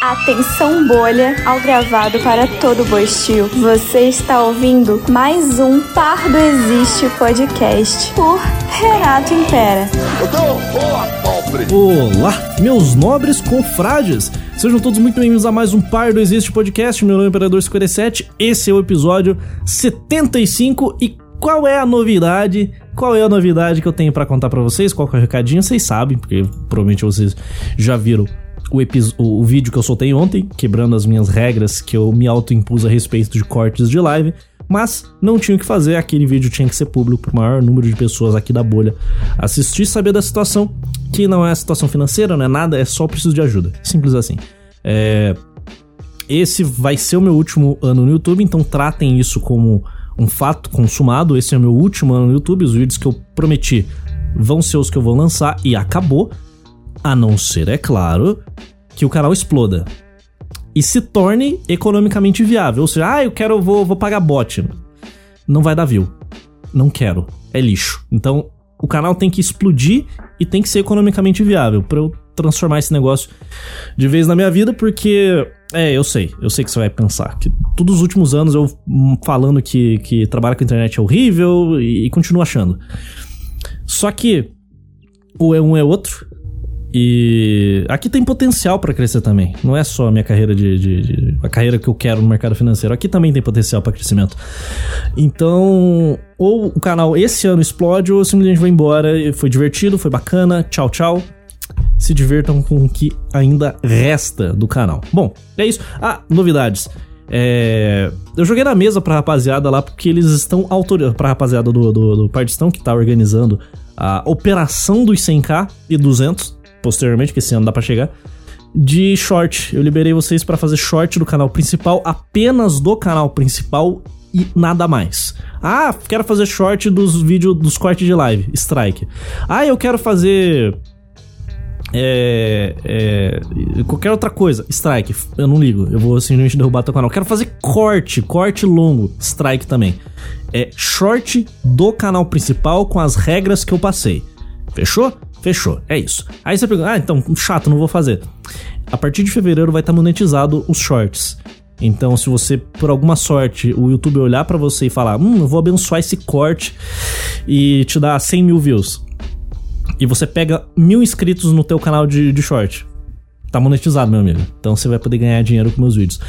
Atenção bolha ao gravado para todo boistio. Você está ouvindo mais um Pardo Existe podcast por Renato Impera. Olá, meus nobres confrades! Sejam todos muito bem-vindos a mais um Pardo Existe podcast. Meu nome é Imperador 57. Esse é o episódio 75 e qual é a novidade? Qual é a novidade que eu tenho para contar para vocês? Qual é o recadinho? Vocês sabem, porque provavelmente vocês já viram o, o, vídeo que eu soltei ontem, quebrando as minhas regras que eu me autoimpus a respeito de cortes de live. Mas não tinha o que fazer, aquele vídeo tinha que ser público para o maior número de pessoas aqui da bolha assistir e saber da situação, que não é a situação financeira, não é nada, é só preciso de ajuda. Simples assim. É... Esse vai ser o meu último ano no YouTube, então tratem isso como um fato consumado. Esse é o meu último ano no YouTube. Os vídeos que eu prometi vão ser os que eu vou lançar e acabou. A não ser, é claro, que o canal exploda e se torne economicamente viável. Ou seja, ah, eu quero, vou, vou pagar bot. Não vai dar view. Não quero. É lixo. Então, o canal tem que explodir e tem que ser economicamente viável para eu transformar esse negócio de vez na minha vida, porque é, eu sei, eu sei que você vai pensar que todos os últimos anos eu falando que, que trabalhar com internet é horrível e, e continuo achando. Só que ou é um é outro, e aqui tem potencial para crescer também. Não é só a minha carreira de, de, de, a carreira que eu quero no mercado financeiro. Aqui também tem potencial para crescimento. Então, ou o canal esse ano explode ou simplesmente vai embora. Foi divertido, foi bacana. Tchau, tchau. Se divirtam com o que ainda resta do canal. Bom, é isso. Ah, novidades. É, eu joguei na mesa pra rapaziada lá porque eles estão autorizando. Pra rapaziada do, do, do Partistão que tá organizando a operação dos 100k e 200 posteriormente, que esse ano dá pra chegar, de short. Eu liberei vocês para fazer short do canal principal, apenas do canal principal e nada mais. Ah, quero fazer short dos vídeos dos cortes de live, strike. Ah, eu quero fazer é, é, qualquer outra coisa, strike, eu não ligo, eu vou simplesmente derrubar teu canal. Quero fazer corte, corte longo, strike também. É short do canal principal com as regras que eu passei. Fechou? Fechou, é isso. Aí você pergunta, ah, então, chato, não vou fazer. A partir de fevereiro vai estar monetizado os shorts. Então, se você, por alguma sorte, o YouTube olhar para você e falar, hum, eu vou abençoar esse corte e te dar 100 mil views. E você pega mil inscritos no teu canal de, de short. Tá monetizado, meu amigo. Então você vai poder ganhar dinheiro com meus vídeos.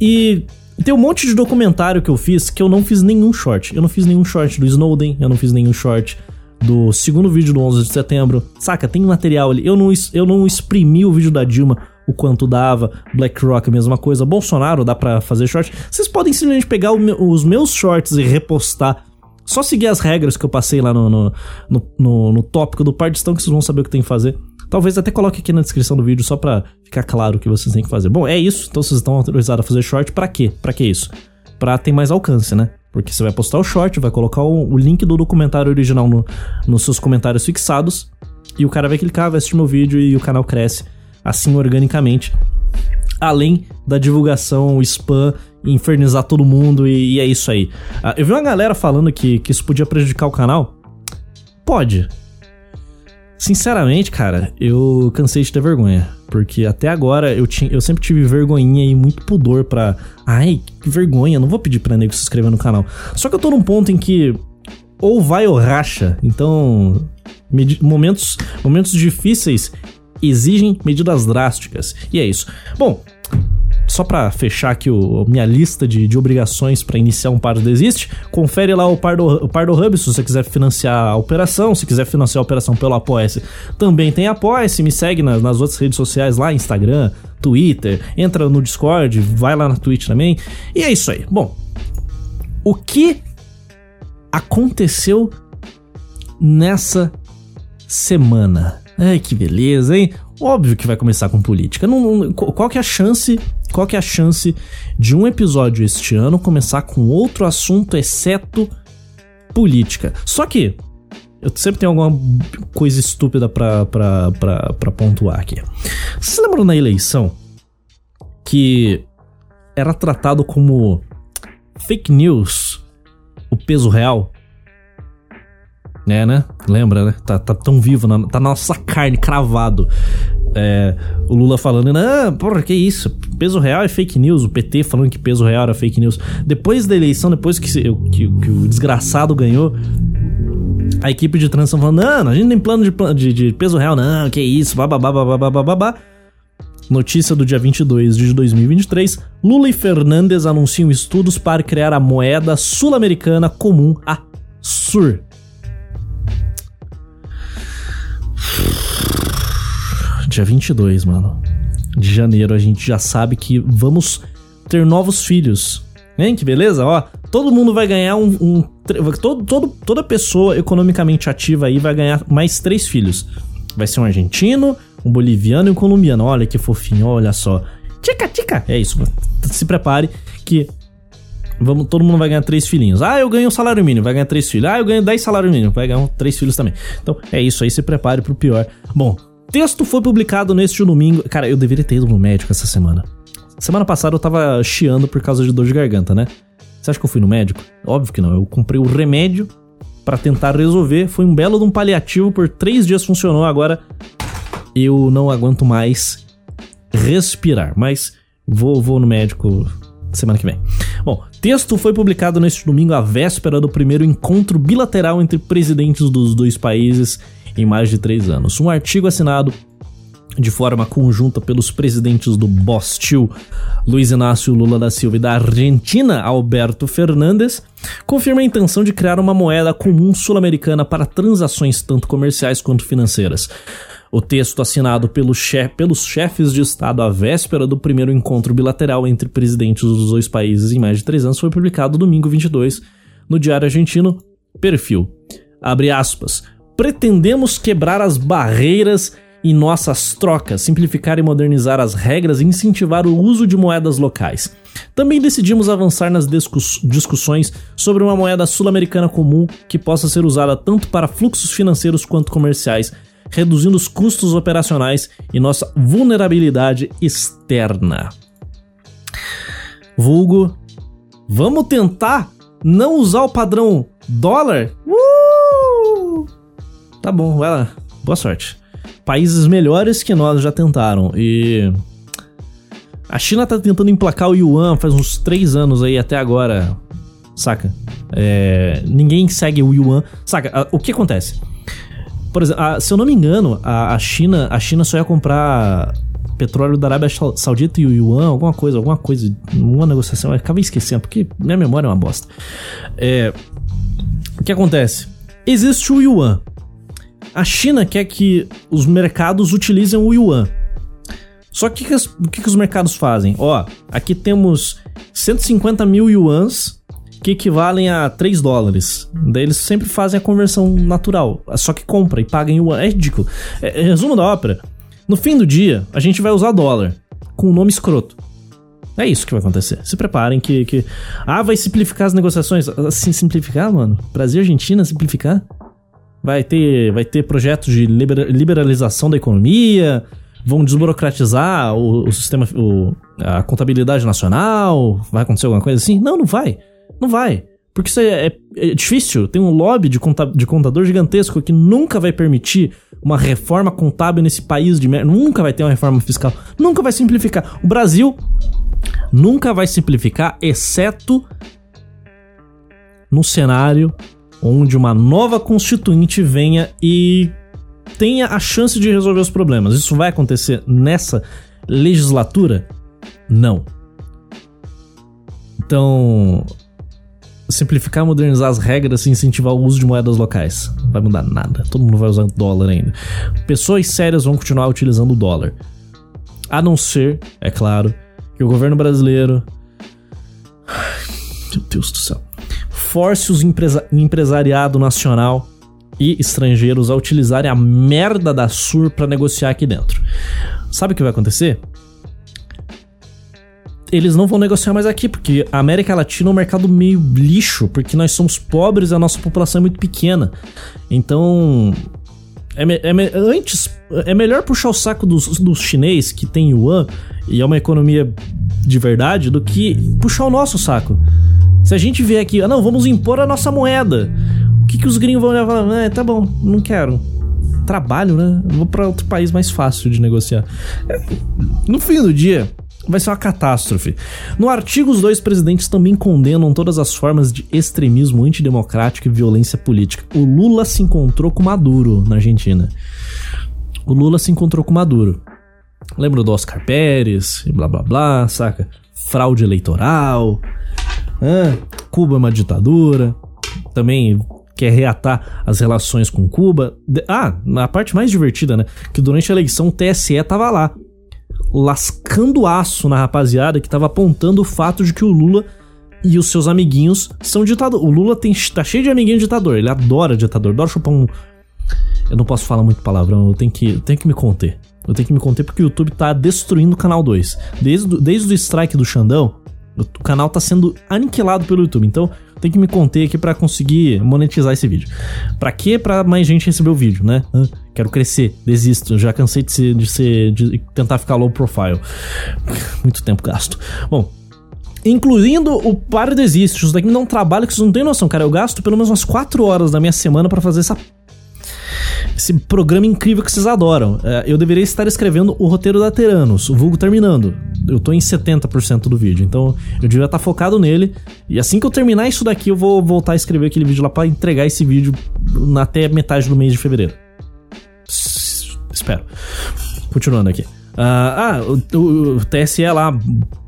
E tem um monte de documentário que eu fiz que eu não fiz nenhum short. Eu não fiz nenhum short do Snowden, eu não fiz nenhum short do segundo vídeo do 11 de setembro. Saca, tem material ali. Eu não, eu não exprimi o vídeo da Dilma o quanto dava. BlackRock, mesma coisa. Bolsonaro, dá pra fazer short. Vocês podem simplesmente pegar os meus shorts e repostar. Só seguir as regras que eu passei lá no, no, no, no, no tópico do Partistão que vocês vão saber o que tem que fazer. Talvez até coloque aqui na descrição do vídeo só pra ficar claro o que vocês têm que fazer. Bom, é isso. Então vocês estão autorizados a fazer short. Pra quê? Pra que isso? Pra ter mais alcance, né? Porque você vai postar o short, vai colocar o, o link do documentário original no, nos seus comentários fixados. E o cara vai clicar, vai assistir meu vídeo e o canal cresce assim organicamente. Além da divulgação, spam, infernizar todo mundo e, e é isso aí. Uh, eu vi uma galera falando que, que isso podia prejudicar o canal. Pode. Sinceramente, cara, eu cansei de ter vergonha. Porque até agora eu, tinha, eu sempre tive vergonhinha e muito pudor pra. Ai, que vergonha, não vou pedir pra nego se inscrever no canal. Só que eu tô num ponto em que. Ou vai ou racha. Então. Momentos, momentos difíceis exigem medidas drásticas. E é isso. Bom, só para fechar aqui o, minha lista de, de obrigações para iniciar um Pardo Desiste, confere lá o Pardo, o Pardo Hub se você quiser financiar a operação, se quiser financiar a operação pelo Apoia-se, também tem Apoia-se, me segue nas, nas outras redes sociais lá, Instagram, Twitter, entra no Discord, vai lá na Twitch também, e é isso aí. Bom, o que aconteceu nessa semana? Ai, que beleza, hein? Óbvio que vai começar com política. Não, não, qual que é a chance? Qual que é a chance de um episódio este ano começar com outro assunto exceto política? Só que eu sempre tenho alguma coisa estúpida pra, pra, pra, pra pontuar aqui. Vocês lembram na eleição que era tratado como fake news o peso real? É, né? Lembra, né? Tá, tá tão vivo, na, tá na nossa carne, cravado. É, o Lula falando, não, porra, que isso? Peso real é fake news. O PT falando que peso real era fake news. Depois da eleição, depois que, que, que o desgraçado ganhou, a equipe de transição falando, não, a gente tem plano de, de, de peso real, não, que isso, bababá, bababá, bababá. Notícia do dia 22 de 2023: Lula e Fernandes anunciam estudos para criar a moeda sul-americana comum, a SUR. Dia 22, mano. De janeiro, a gente já sabe que vamos ter novos filhos. Hein, que beleza? Ó, todo mundo vai ganhar um. um todo, todo, toda pessoa economicamente ativa aí vai ganhar mais três filhos. Vai ser um argentino, um boliviano e um colombiano. Olha que fofinho, olha só. Tica, tica. É isso, se prepare que vamos, todo mundo vai ganhar três filhinhos. Ah, eu ganho um salário mínimo, vai ganhar três filhos. Ah, eu ganho dez salários mínimos, vai ganhar um, três filhos também. Então é isso aí, se prepare pro pior. Bom, texto foi publicado neste domingo. Cara, eu deveria ter ido no médico essa semana. Semana passada eu tava chiando por causa de dor de garganta, né? Você acha que eu fui no médico? Óbvio que não. Eu comprei o remédio para tentar resolver. Foi um belo de um paliativo, por três dias funcionou. Agora eu não aguento mais respirar. Mas vou, vou no médico semana que vem. Bom, texto foi publicado neste domingo, à véspera do primeiro encontro bilateral entre presidentes dos dois países em mais de três anos. Um artigo assinado de forma conjunta pelos presidentes do Bostil, Luiz Inácio Lula da Silva, e da Argentina, Alberto Fernandes, confirma a intenção de criar uma moeda comum sul-americana para transações tanto comerciais quanto financeiras. O texto assinado pelo pelos chefes de Estado à véspera do primeiro encontro bilateral entre presidentes dos dois países em mais de três anos foi publicado domingo 22 no Diário Argentino. Perfil. Abre aspas. Pretendemos quebrar as barreiras em nossas trocas, simplificar e modernizar as regras e incentivar o uso de moedas locais. Também decidimos avançar nas discuss discussões sobre uma moeda sul-americana comum que possa ser usada tanto para fluxos financeiros quanto comerciais reduzindo os custos operacionais e nossa vulnerabilidade externa. Vulgo, vamos tentar não usar o padrão dólar? Uh! Tá bom, vai lá. Boa sorte. Países melhores que nós já tentaram e a China tá tentando emplacar o yuan faz uns três anos aí até agora, saca? É, ninguém segue o yuan, saca? O que acontece? Por exemplo, a, se eu não me engano, a, a, China, a China só ia comprar petróleo da Arábia Saudita e o Yuan, alguma coisa, alguma coisa, uma negociação, eu acabei esquecendo, porque minha memória é uma bosta. É, o que acontece? Existe o Yuan. A China quer que os mercados utilizem o Yuan. Só que o que, que os mercados fazem? Ó, aqui temos 150 mil yuans que equivalem a 3 dólares. Daí eles sempre fazem a conversão natural, só que compra e paga em yuan. É ridículo. É, é, resumo da ópera. No fim do dia, a gente vai usar dólar com o nome escroto. É isso que vai acontecer. Se preparem que, que. Ah, vai simplificar as negociações. Assim, simplificar, mano? Brasil e Argentina simplificar? Vai ter, vai ter projetos de liberalização da economia, vão desburocratizar o, o sistema, o, a contabilidade nacional, vai acontecer alguma coisa assim? Não, não vai. Não vai. Porque isso é, é, é difícil. Tem um lobby de, conta, de contador gigantesco que nunca vai permitir uma reforma contábil nesse país de merda. Nunca vai ter uma reforma fiscal. Nunca vai simplificar. O Brasil nunca vai simplificar, exceto no cenário onde uma nova constituinte venha e tenha a chance de resolver os problemas. Isso vai acontecer nessa legislatura? Não. Então, simplificar, modernizar as regras e incentivar o uso de moedas locais. Não vai mudar nada. Todo mundo vai usar dólar ainda. Pessoas sérias vão continuar utilizando o dólar. A não ser, é claro, que o governo brasileiro. Meu Deus do céu. Force os empresa empresariado nacional e estrangeiros a utilizarem a merda da SUR para negociar aqui dentro. Sabe o que vai acontecer? eles não vão negociar mais aqui, porque a América Latina é um mercado meio lixo, porque nós somos pobres e a nossa população é muito pequena. Então. É, é, antes, é melhor puxar o saco dos, dos chinês que tem yuan e é uma economia de verdade do que puxar o nosso saco. Se a gente vier aqui, ah não, vamos impor a nossa moeda. O que, que os gringos vão e falar? É, tá bom, não quero. Trabalho, né? Vou pra outro país mais fácil de negociar. É, no fim do dia, vai ser uma catástrofe. No artigo, os dois presidentes também condenam todas as formas de extremismo antidemocrático e violência política. O Lula se encontrou com Maduro na Argentina. O Lula se encontrou com Maduro. Lembra do Oscar Pérez e blá blá blá, saca? Fraude eleitoral. Ah, Cuba é uma ditadura. Também quer reatar as relações com Cuba. Ah, a parte mais divertida, né? Que durante a eleição o TSE tava lá lascando aço na rapaziada que tava apontando o fato de que o Lula e os seus amiguinhos são ditadores. O Lula tem, tá cheio de amiguinho ditador, ele adora ditador, adora chupar um. Eu não posso falar muito palavrão, eu tenho que, eu tenho que me conter. Eu tenho que me conter porque o YouTube tá destruindo o canal 2. Desde, desde o strike do Xandão, o canal tá sendo aniquilado pelo YouTube. Então, tem que me conter aqui para conseguir monetizar esse vídeo. Para quê? Para mais gente receber o vídeo, né? Quero crescer, desisto, já cansei de ser, de ser de tentar ficar low profile. Muito tempo gasto. Bom, incluindo o par desiste. Isso daqui me dá um trabalho que vocês não têm noção, cara. Eu gasto pelo menos umas 4 horas da minha semana para fazer essa esse programa incrível que vocês adoram. É, eu deveria estar escrevendo o roteiro da Teranos, o vulgo terminando. Eu tô em 70% do vídeo, então eu devia estar focado nele. E assim que eu terminar isso daqui, eu vou voltar a escrever aquele vídeo lá para entregar esse vídeo até metade do mês de fevereiro. Espero. Continuando aqui. Uh, ah, o, o, o TSE lá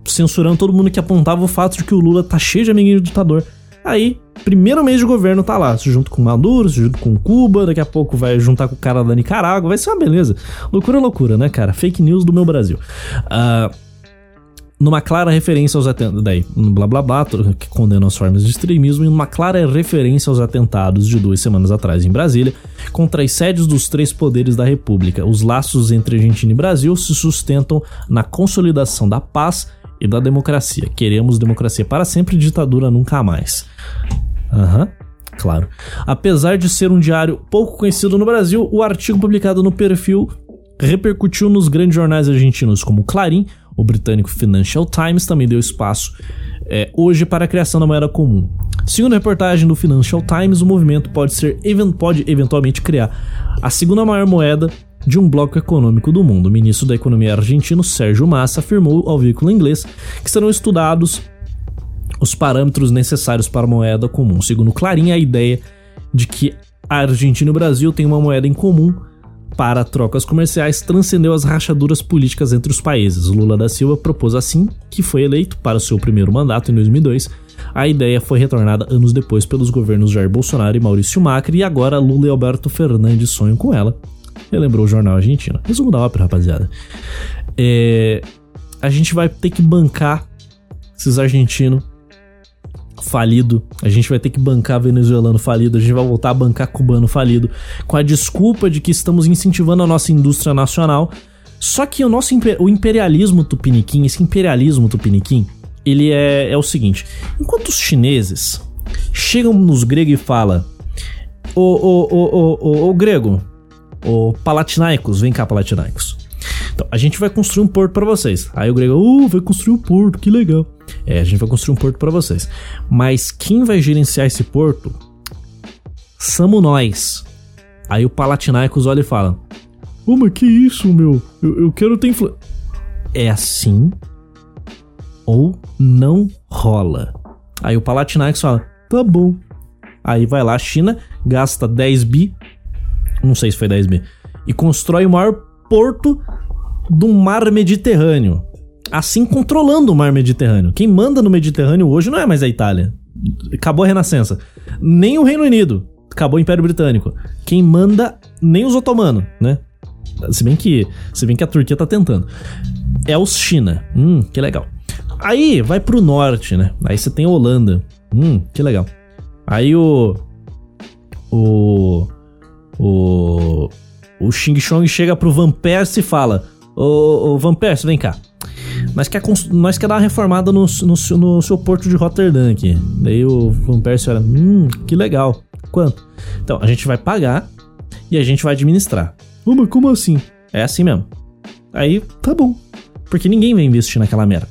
censurando todo mundo que apontava o fato de que o Lula tá cheio de amiguinho ditador. Aí, primeiro mês de governo tá lá, junto com Maduro, junto com Cuba, daqui a pouco vai juntar com o cara da Nicarágua, vai ser uma beleza. Loucura, loucura, né, cara? Fake news do meu Brasil. Uh, numa clara referência aos atentados, daí, blá blá blá, que condena as formas de extremismo, e numa clara referência aos atentados de duas semanas atrás em Brasília, contra as sedes dos três poderes da República. Os laços entre Argentina e Brasil se sustentam na consolidação da paz e da democracia. Queremos democracia para sempre, ditadura nunca mais. Aham. Uhum, claro. Apesar de ser um diário pouco conhecido no Brasil, o artigo publicado no perfil repercutiu nos grandes jornais argentinos como Clarim, o britânico Financial Times também deu espaço é, hoje para a criação da moeda comum. Segundo a reportagem do Financial Times, o movimento pode, ser, pode eventualmente criar a segunda maior moeda de um bloco econômico do mundo. O ministro da Economia argentino, Sérgio Massa, afirmou ao veículo inglês que serão estudados os parâmetros necessários para a moeda comum. Segundo Clarim, a ideia de que a Argentina e o Brasil têm uma moeda em comum para trocas comerciais transcendeu as rachaduras políticas entre os países. Lula da Silva propôs assim que foi eleito para seu primeiro mandato em 2002. A ideia foi retornada anos depois pelos governos Jair Bolsonaro e Maurício Macri e agora Lula e Alberto Fernandes sonham com ela relembrou o jornal argentino. Resumo da ópera, rapaziada. É, a gente vai ter que bancar esses argentinos falido, a gente vai ter que bancar venezuelano falido, a gente vai voltar a bancar cubano falido, com a desculpa de que estamos incentivando a nossa indústria nacional. Só que o nosso o imperialismo tupiniquim, esse imperialismo tupiniquim, ele é, é o seguinte: enquanto os chineses chegam nos gregos e falam, ô, ô, ô, ô, ô, ô grego, o Palatinaicos, vem cá, Palatinaicos. Então, a gente vai construir um porto para vocês. Aí o grego, uh, vai construir um porto, que legal. É, a gente vai construir um porto para vocês. Mas quem vai gerenciar esse porto? Somos nós. Aí o Palatinaicos olha e fala: Ô, oh, mas que isso, meu? Eu, eu quero ter influência. É assim ou não rola. Aí o Palatinaicos fala: Tá bom. Aí vai lá, a China gasta 10 bi não sei se foi 10 bi, e constrói o maior porto do mar Mediterrâneo. Assim controlando o mar Mediterrâneo. Quem manda no Mediterrâneo hoje não é mais a Itália. Acabou a Renascença. Nem o Reino Unido. Acabou o Império Britânico. Quem manda, nem os otomanos, né? Se bem que, se bem que a Turquia tá tentando. É os China. Hum, que legal. Aí vai pro norte, né? Aí você tem a Holanda. Hum, que legal. Aí o. O. O, o Xing Chong chega pro Van Persie e fala: Ô, ô Van Persie, vem cá. Nós quer, nós quer dar uma reformada no, no, no seu porto de Rotterdam aqui. Daí o Van Persie fala: Hum, que legal. Quanto? Então, a gente vai pagar e a gente vai administrar. Oh, mas como assim? É assim mesmo. Aí, tá bom. Porque ninguém vai investir naquela merda.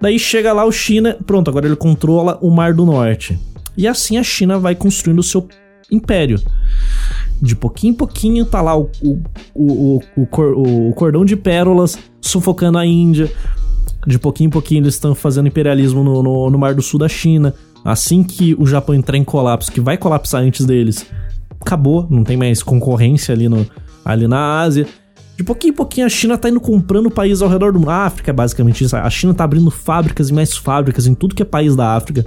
Daí chega lá o China, pronto, agora ele controla o Mar do Norte. E assim a China vai construindo o seu império. De pouquinho em pouquinho tá lá o, o, o, o, o cordão de pérolas sufocando a Índia. De pouquinho em pouquinho eles estão fazendo imperialismo no, no, no Mar do Sul da China. Assim que o Japão entrar em colapso, que vai colapsar antes deles, acabou, não tem mais concorrência ali, no, ali na Ásia. De pouquinho em pouquinho a China tá indo comprando países ao redor do mundo. A África é basicamente isso. A China tá abrindo fábricas e mais fábricas em tudo que é país da África.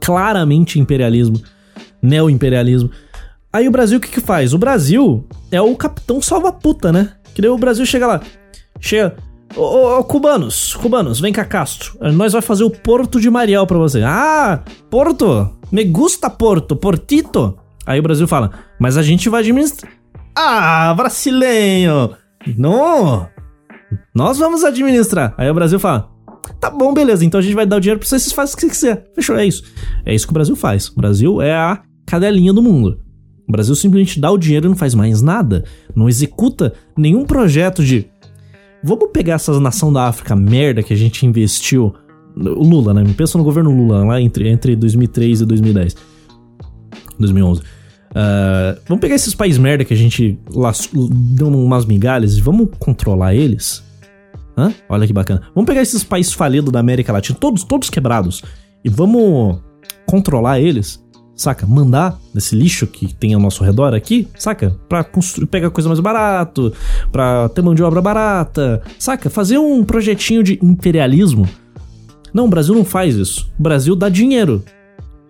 Claramente imperialismo, neo-imperialismo. Aí o Brasil o que que faz? O Brasil é o capitão salva-puta, né? Que daí o Brasil chega lá. Chega. Ô, ô, ô, cubanos, cubanos, vem cá, Castro. Nós vai fazer o Porto de Mariel pra você. Ah, Porto? Me gusta Porto, Portito? Aí o Brasil fala, mas a gente vai administrar. Ah, brasileiro! Não! Nós vamos administrar. Aí o Brasil fala: Tá bom, beleza, então a gente vai dar o dinheiro pra vocês, vocês fazem o que você quiser. Fechou, é isso. É isso que o Brasil faz. O Brasil é a cadelinha do mundo. O Brasil simplesmente dá o dinheiro e não faz mais nada. Não executa nenhum projeto de. Vamos pegar essa nação da África merda que a gente investiu. O Lula, né? Pensa no governo Lula lá entre, entre 2003 e 2010. 2011. Uh, vamos pegar esses países merda que a gente deu umas migalhas e vamos controlar eles? Hã? Olha que bacana. Vamos pegar esses países falidos da América Latina, todos, todos quebrados, e vamos controlar eles? Saca? Mandar nesse lixo que tem ao nosso redor aqui, saca? Pra construir, pegar coisa mais barato, pra ter mão de obra barata, saca? Fazer um projetinho de imperialismo. Não, o Brasil não faz isso. O Brasil dá dinheiro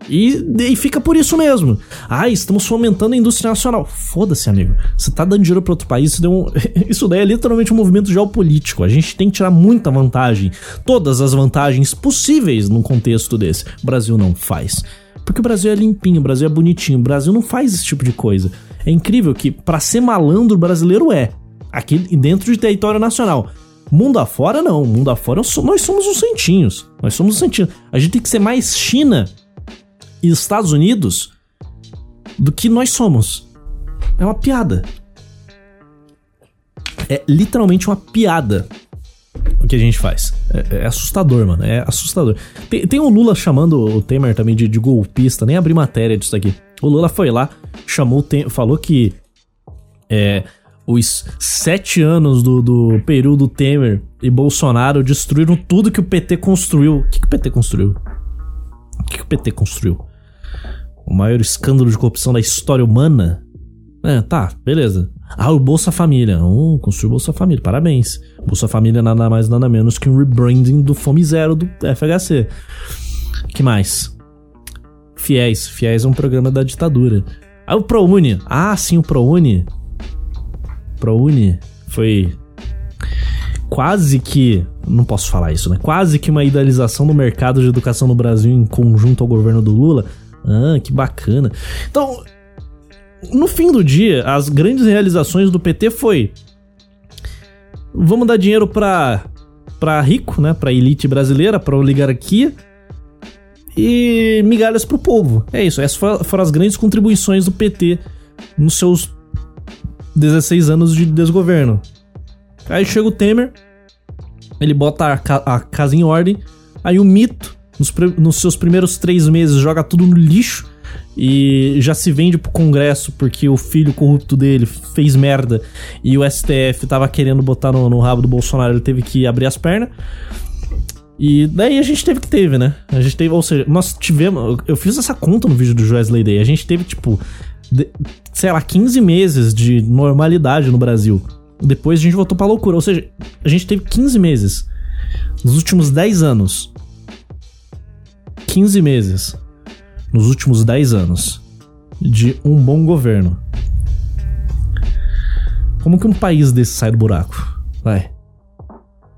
e, e fica por isso mesmo. Ah, estamos fomentando a indústria nacional. Foda-se, amigo. Você tá dando dinheiro para outro país, isso, um... isso daí é literalmente um movimento geopolítico. A gente tem que tirar muita vantagem, todas as vantagens possíveis num contexto desse. O Brasil não faz. Porque o Brasil é limpinho, o Brasil é bonitinho, o Brasil não faz esse tipo de coisa. É incrível que, para ser malandro, o brasileiro é. Aqui dentro de território nacional. Mundo afora, não. Mundo afora, nós somos os santinhos. Nós somos os santinhos. A gente tem que ser mais China e Estados Unidos do que nós somos. É uma piada. É literalmente uma piada o que a gente faz. É, é assustador, mano. É assustador. Tem, tem o Lula chamando o Temer também de, de, golpista, nem abri matéria disso aqui. O Lula foi lá, chamou Temer, falou que é, os sete anos do, do período Temer e Bolsonaro destruíram tudo que o PT construiu. O que, que o PT construiu? O que, que o PT construiu? O maior escândalo de corrupção da história humana? É, tá, beleza. Ah, o Bolsa Família. Uh, construiu o Bolsa Família, parabéns. Bolsa Família nada mais nada menos que um rebranding do Fome Zero do FHC. que mais? Fiéis. Fiéis é um programa da ditadura. Ah, o ProUni. Ah, sim, o ProUni. ProUni foi quase que. Não posso falar isso, né? Quase que uma idealização do mercado de educação no Brasil em conjunto ao governo do Lula. Ah, que bacana. Então, no fim do dia, as grandes realizações do PT foi vamos dar dinheiro para para rico, né, para elite brasileira, para oligarquia e migalhas pro povo. É isso, essas foram as grandes contribuições do PT nos seus 16 anos de desgoverno. Aí chega o Temer, ele bota a, ca a casa em ordem, aí o mito nos, nos seus primeiros três meses joga tudo no lixo e já se vende pro Congresso porque o filho corrupto dele fez merda e o STF tava querendo botar no, no rabo do Bolsonaro, ele teve que abrir as pernas. E daí a gente teve que teve, né? A gente teve, ou seja, nós tivemos. Eu fiz essa conta no vídeo do Joesley Day. A gente teve, tipo, de, sei lá, 15 meses de normalidade no Brasil. Depois a gente voltou pra loucura. Ou seja, a gente teve 15 meses nos últimos 10 anos 15 meses, nos últimos 10 anos, de um bom governo. Como que um país desse sai do buraco? Vai.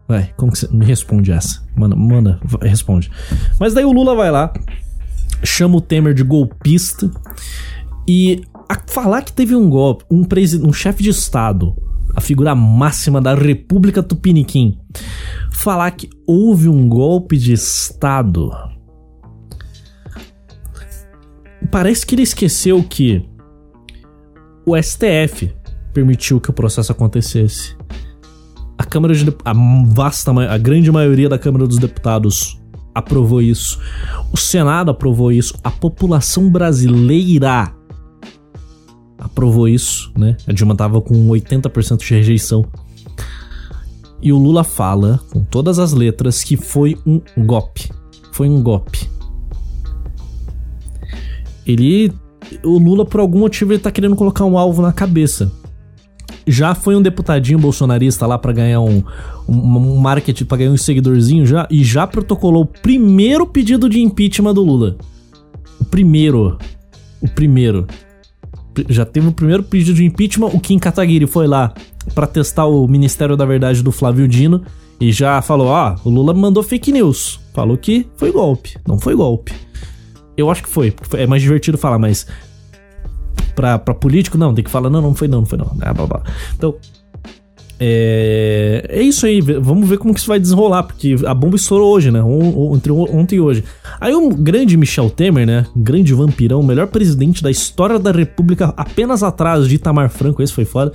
Vai, como que você. Me responde essa. Manda, manda, responde. Mas daí o Lula vai lá, chama o Temer de golpista e falar que teve um golpe, um, um chefe de Estado, a figura máxima da República Tupiniquim, falar que houve um golpe de Estado parece que ele esqueceu que o STF permitiu que o processo acontecesse. A Câmara de a vasta a grande maioria da Câmara dos Deputados aprovou isso. O Senado aprovou isso. A população brasileira aprovou isso, né? A Dilma tava com 80% de rejeição. E o Lula fala, com todas as letras, que foi um golpe. Foi um golpe. Ele. O Lula, por algum motivo, ele tá querendo colocar um alvo na cabeça. Já foi um deputadinho bolsonarista lá para ganhar um, um, um marketing, pra ganhar um seguidorzinho já, e já protocolou o primeiro pedido de impeachment do Lula. O primeiro. O primeiro. Já teve o primeiro pedido de impeachment, o Kim Kataguiri foi lá para testar o Ministério da Verdade do Flávio Dino e já falou: "Ah, o Lula mandou fake news". Falou que foi golpe, não foi golpe. Eu acho que foi, é mais divertido falar, mas pra, pra político não, tem que falar: "Não, não foi não, não foi não". Ah, blá, blá. Então, é, é isso aí, vamos ver como que isso vai desenrolar, porque a bomba estourou hoje, né? Entre ontem e hoje. Aí o grande Michel Temer, né? Grande vampirão, melhor presidente da história da República, apenas atrás de Itamar Franco, esse foi foda.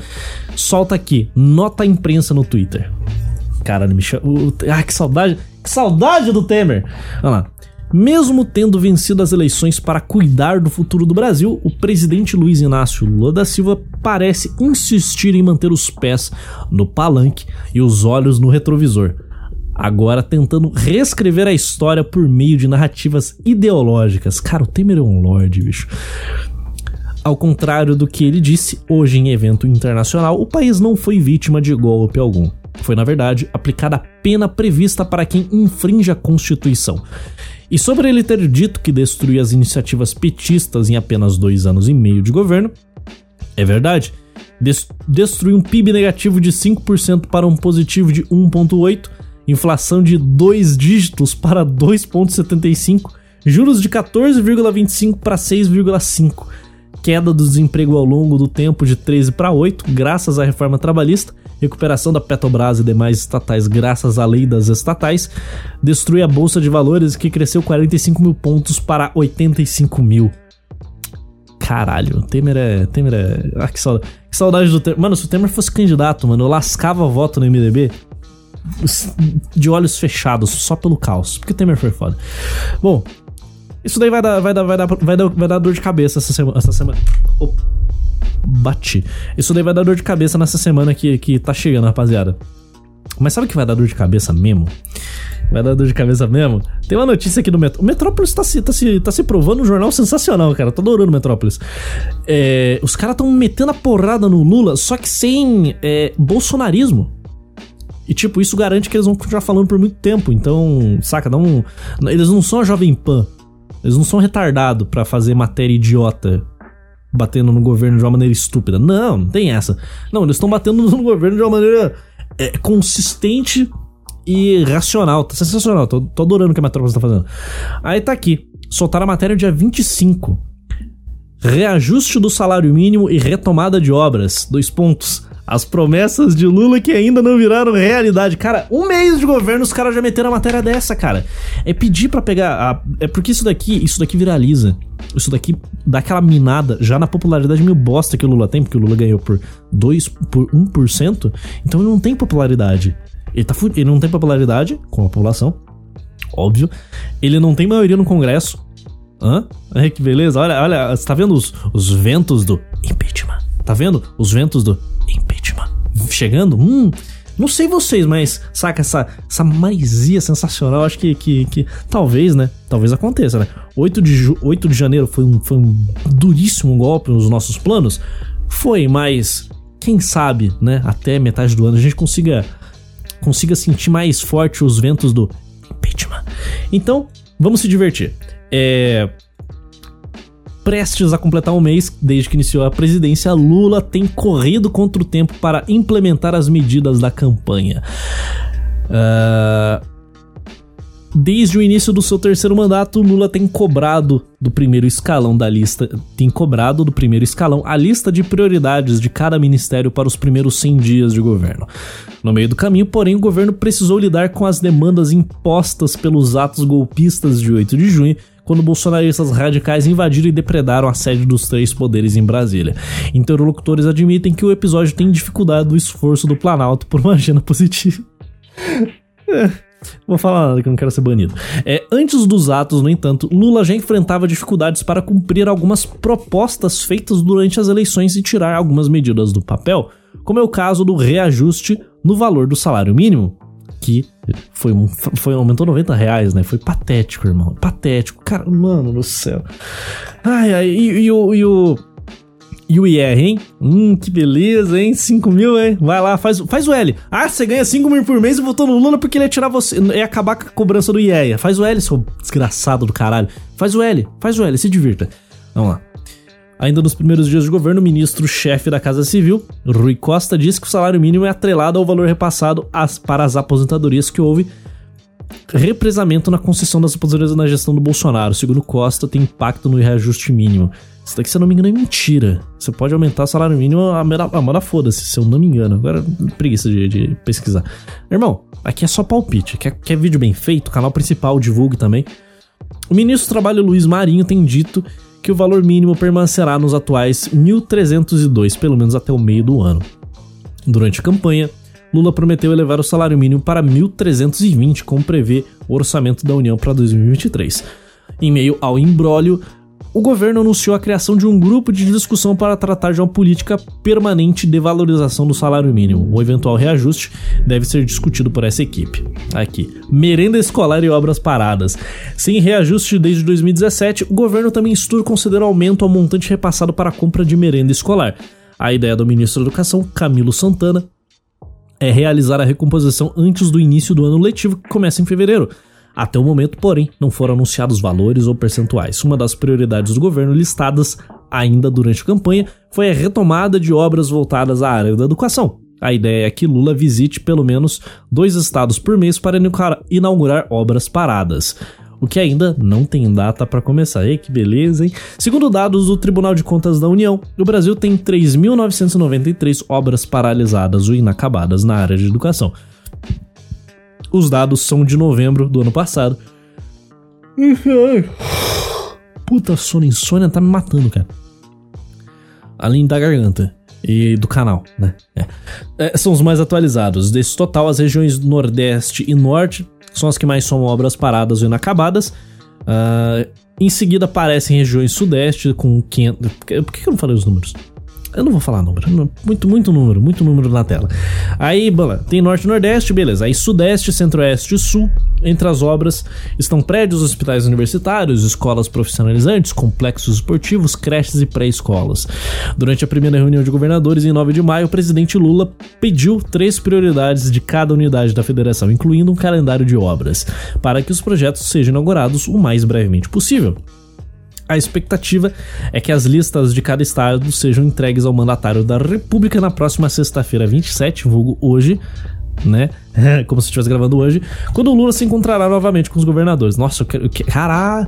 Solta aqui, nota a imprensa no Twitter. Caralho, Michel. Ah, que saudade. Que saudade do Temer! Olha lá. Mesmo tendo vencido as eleições para cuidar do futuro do Brasil, o presidente Luiz Inácio Lula da Silva parece insistir em manter os pés no palanque e os olhos no retrovisor. Agora tentando reescrever a história por meio de narrativas ideológicas. Cara, o Temer é um lorde, bicho. Ao contrário do que ele disse hoje em evento internacional, o país não foi vítima de golpe algum. Foi, na verdade, aplicada a pena prevista para quem infringe a Constituição. E sobre ele ter dito que destruiu as iniciativas petistas em apenas dois anos e meio de governo, é verdade. Des destruiu um PIB negativo de 5% para um positivo de 1,8%, inflação de dois dígitos para 2,75%, juros de 14,25% para 6,5%, queda do desemprego ao longo do tempo de 13 para 8, graças à reforma trabalhista, recuperação da Petrobras e demais estatais graças à lei das estatais, destrui a bolsa de valores que cresceu 45 mil pontos para 85 mil. Caralho, Temer é. Temer é. Ah, que saudade, que saudade do Temer. Mano, se o Temer fosse candidato, mano, eu lascava voto no MDB de olhos fechados, só pelo caos. Porque o Temer foi foda. Bom, isso daí vai dar, vai dar, vai dar, vai dar, vai dar dor de cabeça essa semana. Essa semana. Oh bati. Isso daí vai dar dor de cabeça nessa semana que, que tá chegando, rapaziada. Mas sabe o que vai dar dor de cabeça mesmo? Vai dar dor de cabeça mesmo? Tem uma notícia aqui do Metrópolis. O Metrópolis tá se, tá, se, tá se provando um jornal sensacional, cara. Tô adorando o Metrópolis. É, os caras tão metendo a porrada no Lula, só que sem é, bolsonarismo. E, tipo, isso garante que eles vão continuar falando por muito tempo. Então, saca? Não, eles não são a Jovem Pan. Eles não são retardados para fazer matéria idiota batendo no governo de uma maneira estúpida. Não, não tem essa. Não, eles estão batendo no governo de uma maneira é, consistente e racional. Tá sensacional. Tô, tô adorando o que a Metrópolis tá fazendo. Aí tá aqui. Soltaram a matéria dia 25. Reajuste do salário mínimo e retomada de obras. Dois pontos. As promessas de Lula que ainda não viraram realidade. Cara, um mês de governo os caras já meteram a matéria dessa, cara. É pedir para pegar. A... É porque isso daqui, isso daqui viraliza. Isso daqui dá aquela minada já na popularidade meio bosta que o Lula tem, porque o Lula ganhou por 2, por 1%. Então ele não tem popularidade. Ele, tá, ele não tem popularidade com a população, óbvio. Ele não tem maioria no Congresso. Hã? Que beleza. Olha, olha, você tá vendo os, os ventos do impeachment? Tá vendo? Os ventos do chegando? Hum, não sei vocês, mas saca essa, essa maisia sensacional? Acho que, que, que talvez, né? Talvez aconteça, né? 8 de, 8 de janeiro foi um, foi um duríssimo golpe nos nossos planos? Foi, mas quem sabe, né? Até metade do ano a gente consiga, consiga sentir mais forte os ventos do impeachment. Então, vamos se divertir. É, prestes a completar um mês desde que iniciou a presidência, Lula tem corrido contra o tempo para implementar as medidas da campanha. Uh, desde o início do seu terceiro mandato, Lula tem cobrado do primeiro escalão da lista, tem cobrado do primeiro escalão a lista de prioridades de cada ministério para os primeiros 100 dias de governo. No meio do caminho, porém, o governo precisou lidar com as demandas impostas pelos atos golpistas de 8 de junho quando bolsonaristas radicais invadiram e depredaram a sede dos três poderes em Brasília. Interlocutores admitem que o episódio tem dificuldade do esforço do Planalto por uma agenda positiva. É, Vou falar nada que eu não quero ser banido. É, antes dos atos, no entanto, Lula já enfrentava dificuldades para cumprir algumas propostas feitas durante as eleições e tirar algumas medidas do papel, como é o caso do reajuste no valor do salário mínimo, que foi um, foi, aumentou 90 reais, né? Foi patético, irmão. Patético. Cara, mano do céu. Ai, ai, e, o, e o e o IR, hein? Hum, que beleza, hein? 5 mil, hein? Vai lá, faz, faz o L. Ah, você ganha 5 mil por mês e votou no Lula porque ele ia tirar você. Ia acabar com a cobrança do IEA. Faz o L, seu desgraçado do caralho. Faz o L, faz o L, se divirta. Vamos lá. Ainda nos primeiros dias de governo, o ministro-chefe da Casa Civil, Rui Costa, disse que o salário mínimo é atrelado ao valor repassado as, para as aposentadorias que houve represamento na concessão das aposentadorias na gestão do Bolsonaro. Segundo Costa, tem impacto no reajuste mínimo. Isso daqui, se eu não me engano, é mentira. Você pode aumentar o salário mínimo a mera, a mera foda-se, se eu não me engano. Agora, preguiça de, de, pesquisar. Irmão, aqui é só palpite. Quer, quer vídeo bem feito? Canal principal divulgue também. O ministro do Trabalho Luiz Marinho tem dito que o valor mínimo permanecerá nos atuais 1.302, pelo menos até o meio do ano. Durante a campanha, Lula prometeu elevar o salário mínimo para 1.320, como prevê o orçamento da União para 2023. Em meio ao imbróglio, o governo anunciou a criação de um grupo de discussão para tratar de uma política permanente de valorização do salário mínimo. O eventual reajuste deve ser discutido por essa equipe. Aqui, merenda escolar e obras paradas. Sem reajuste desde 2017, o governo também estuda considerar aumento ao montante repassado para a compra de merenda escolar. A ideia do ministro da Educação, Camilo Santana, é realizar a recomposição antes do início do ano letivo, que começa em fevereiro. Até o momento, porém, não foram anunciados valores ou percentuais. Uma das prioridades do governo listadas ainda durante a campanha foi a retomada de obras voltadas à área da educação. A ideia é que Lula visite pelo menos dois estados por mês para inaugurar obras paradas. O que ainda não tem data para começar. Ei, que beleza, hein? Segundo dados do Tribunal de Contas da União, o Brasil tem 3.993 obras paralisadas ou inacabadas na área de educação. Os dados são de novembro do ano passado. Puta sono, insônia tá me matando, cara. Além da garganta e do canal, né? É. É, são os mais atualizados. Desse total, as regiões Nordeste e Norte são as que mais são obras paradas ou inacabadas. Uh, em seguida aparecem regiões Sudeste com 500... Por que eu não falei os números? Eu não vou falar número. Muito, muito número, muito número na tela. Aí, bom, tem norte e nordeste, beleza. Aí sudeste, centro-oeste e sul. Entre as obras estão prédios hospitais universitários, escolas profissionalizantes, complexos esportivos, creches e pré-escolas. Durante a primeira reunião de governadores em 9 de maio, o presidente Lula pediu três prioridades de cada unidade da federação, incluindo um calendário de obras, para que os projetos sejam inaugurados o mais brevemente possível. A expectativa é que as listas de cada estado sejam entregues ao mandatário da República na próxima sexta-feira, 27, vulgo hoje, né? Como se estivesse gravando hoje, quando o Lula se encontrará novamente com os governadores. Nossa, eu quero. Eu quero caralho!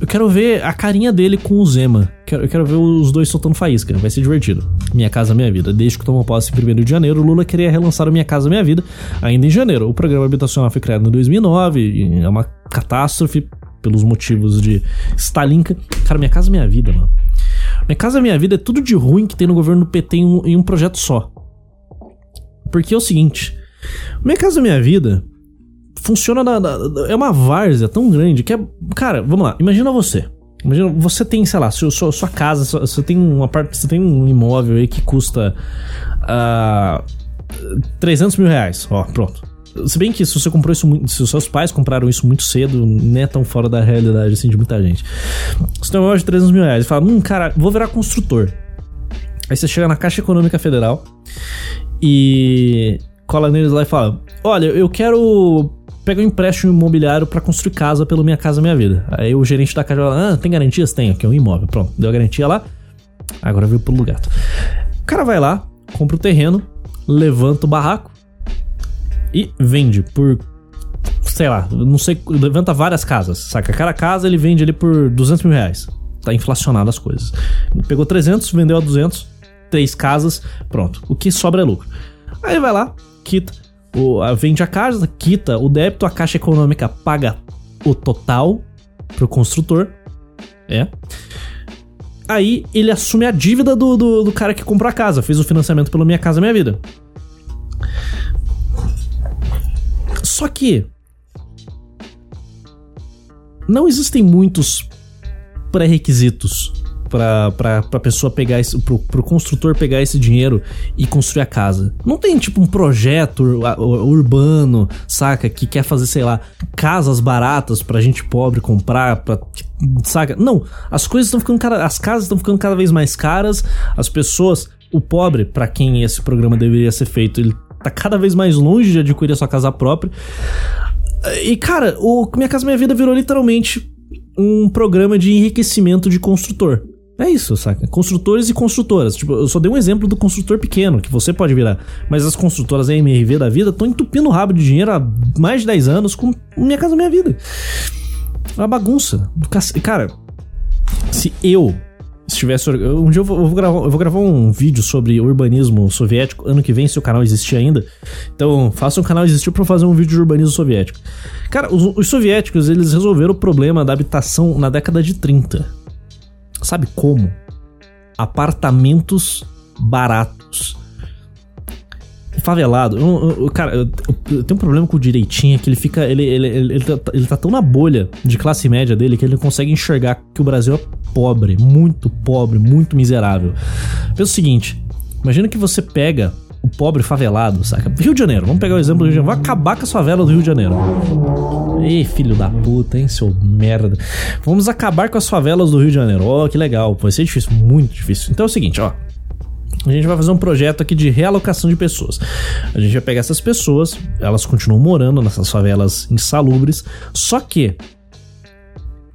Eu quero ver a carinha dele com o Zema. Eu quero ver os dois soltando faísca. Vai ser divertido. Minha Casa Minha Vida. Desde que tomou posse em 1 de janeiro, Lula queria relançar o Minha Casa Minha Vida ainda em janeiro. O programa habitacional foi criado em 2009. é uma catástrofe pelos motivos de Stalinka. Cara, Minha Casa Minha Vida, mano. Minha Casa Minha Vida é tudo de ruim que tem no governo do PT em um, em um projeto só. Porque é o seguinte: Minha Casa Minha Vida funciona na, na, é uma várzea tão grande que é. Cara, vamos lá, imagina você. Imagina, você tem, sei lá, sua, sua, sua casa, sua, você tem uma parte, você tem um imóvel aí que custa uh, ah, 300 mil reais. Ó, pronto. Se bem que se você comprou isso muito, se os seus pais compraram isso muito cedo, não é tão fora da realidade assim de muita gente. Você tem uma loja de 300 mil reais e fala, hum, cara, vou virar construtor. Aí você chega na Caixa Econômica Federal e cola neles lá e fala: Olha, eu quero pegar um empréstimo imobiliário para construir casa pelo Minha Casa Minha Vida. Aí o gerente da casa fala: Ah, tem garantias? Tem, aqui é um imóvel. Pronto, deu a garantia lá. Agora veio pro lugar. O cara vai lá, compra o terreno, levanta o barraco, e vende por sei lá, não sei, levanta várias casas, saca? Cada casa ele vende ali por 200 mil reais. Tá inflacionado as coisas. pegou 300, vendeu a 200, três casas, pronto. O que sobra é lucro. Aí vai lá, quita, o, vende a casa, quita o débito, a Caixa Econômica paga o total pro construtor, é. Aí ele assume a dívida do, do, do cara que comprou a casa, fez o financiamento pelo Minha Casa Minha Vida. Só que não existem muitos pré-requisitos pra, pra pessoa pegar esse. Pro, pro construtor pegar esse dinheiro e construir a casa. Não tem tipo um projeto ur- ur- urbano, saca? Que quer fazer, sei lá, casas baratas pra gente pobre comprar, pra, saca? Não, as coisas estão ficando cada, as casas estão ficando cada vez mais caras, as pessoas, o pobre, pra quem esse programa deveria ser feito, ele tá cada vez mais longe de adquirir a sua casa própria. E, cara, o Minha Casa Minha Vida virou literalmente um programa de enriquecimento de construtor. É isso, saca? Construtores e construtoras. Tipo, eu só dei um exemplo do construtor pequeno, que você pode virar. Mas as construtoras MRV da vida estão entupindo o rabo de dinheiro há mais de 10 anos com Minha Casa Minha Vida. É uma bagunça. Cara, se eu or- Um dia eu vou, eu vou gravar, eu vou gravar um vídeo sobre urbanismo soviético ano que vem, se o canal existir ainda. Então, faça um canal existir eu fazer um vídeo de urbanismo soviético. Cara, os, os soviéticos, eles resolveram o problema da habitação na década de 30. Sabe como? Apartamentos baratos. Favelado. Eu- eu- cara, eu, eu tenho um problema com o direitinho que ele fica. Ele, ele, ele, ele tá, ele tá tão na bolha de classe média dele que ele não consegue enxergar que o Brasil é pobre, muito pobre, muito miserável. Pensa o seguinte: imagina que você pega o pobre favelado, saca? Rio de Janeiro, vamos pegar o exemplo do Rio de Janeiro. Vai acabar com a favela do Rio de Janeiro. Ei, filho da puta, hein, seu merda. Vamos acabar com as favelas do Rio de Janeiro. Ó, que legal. Vai ser difícil, muito difícil. Então é o seguinte, ó. A gente vai fazer um projeto aqui de realocação de pessoas. A gente vai pegar essas pessoas, elas continuam morando nessas favelas insalubres, só que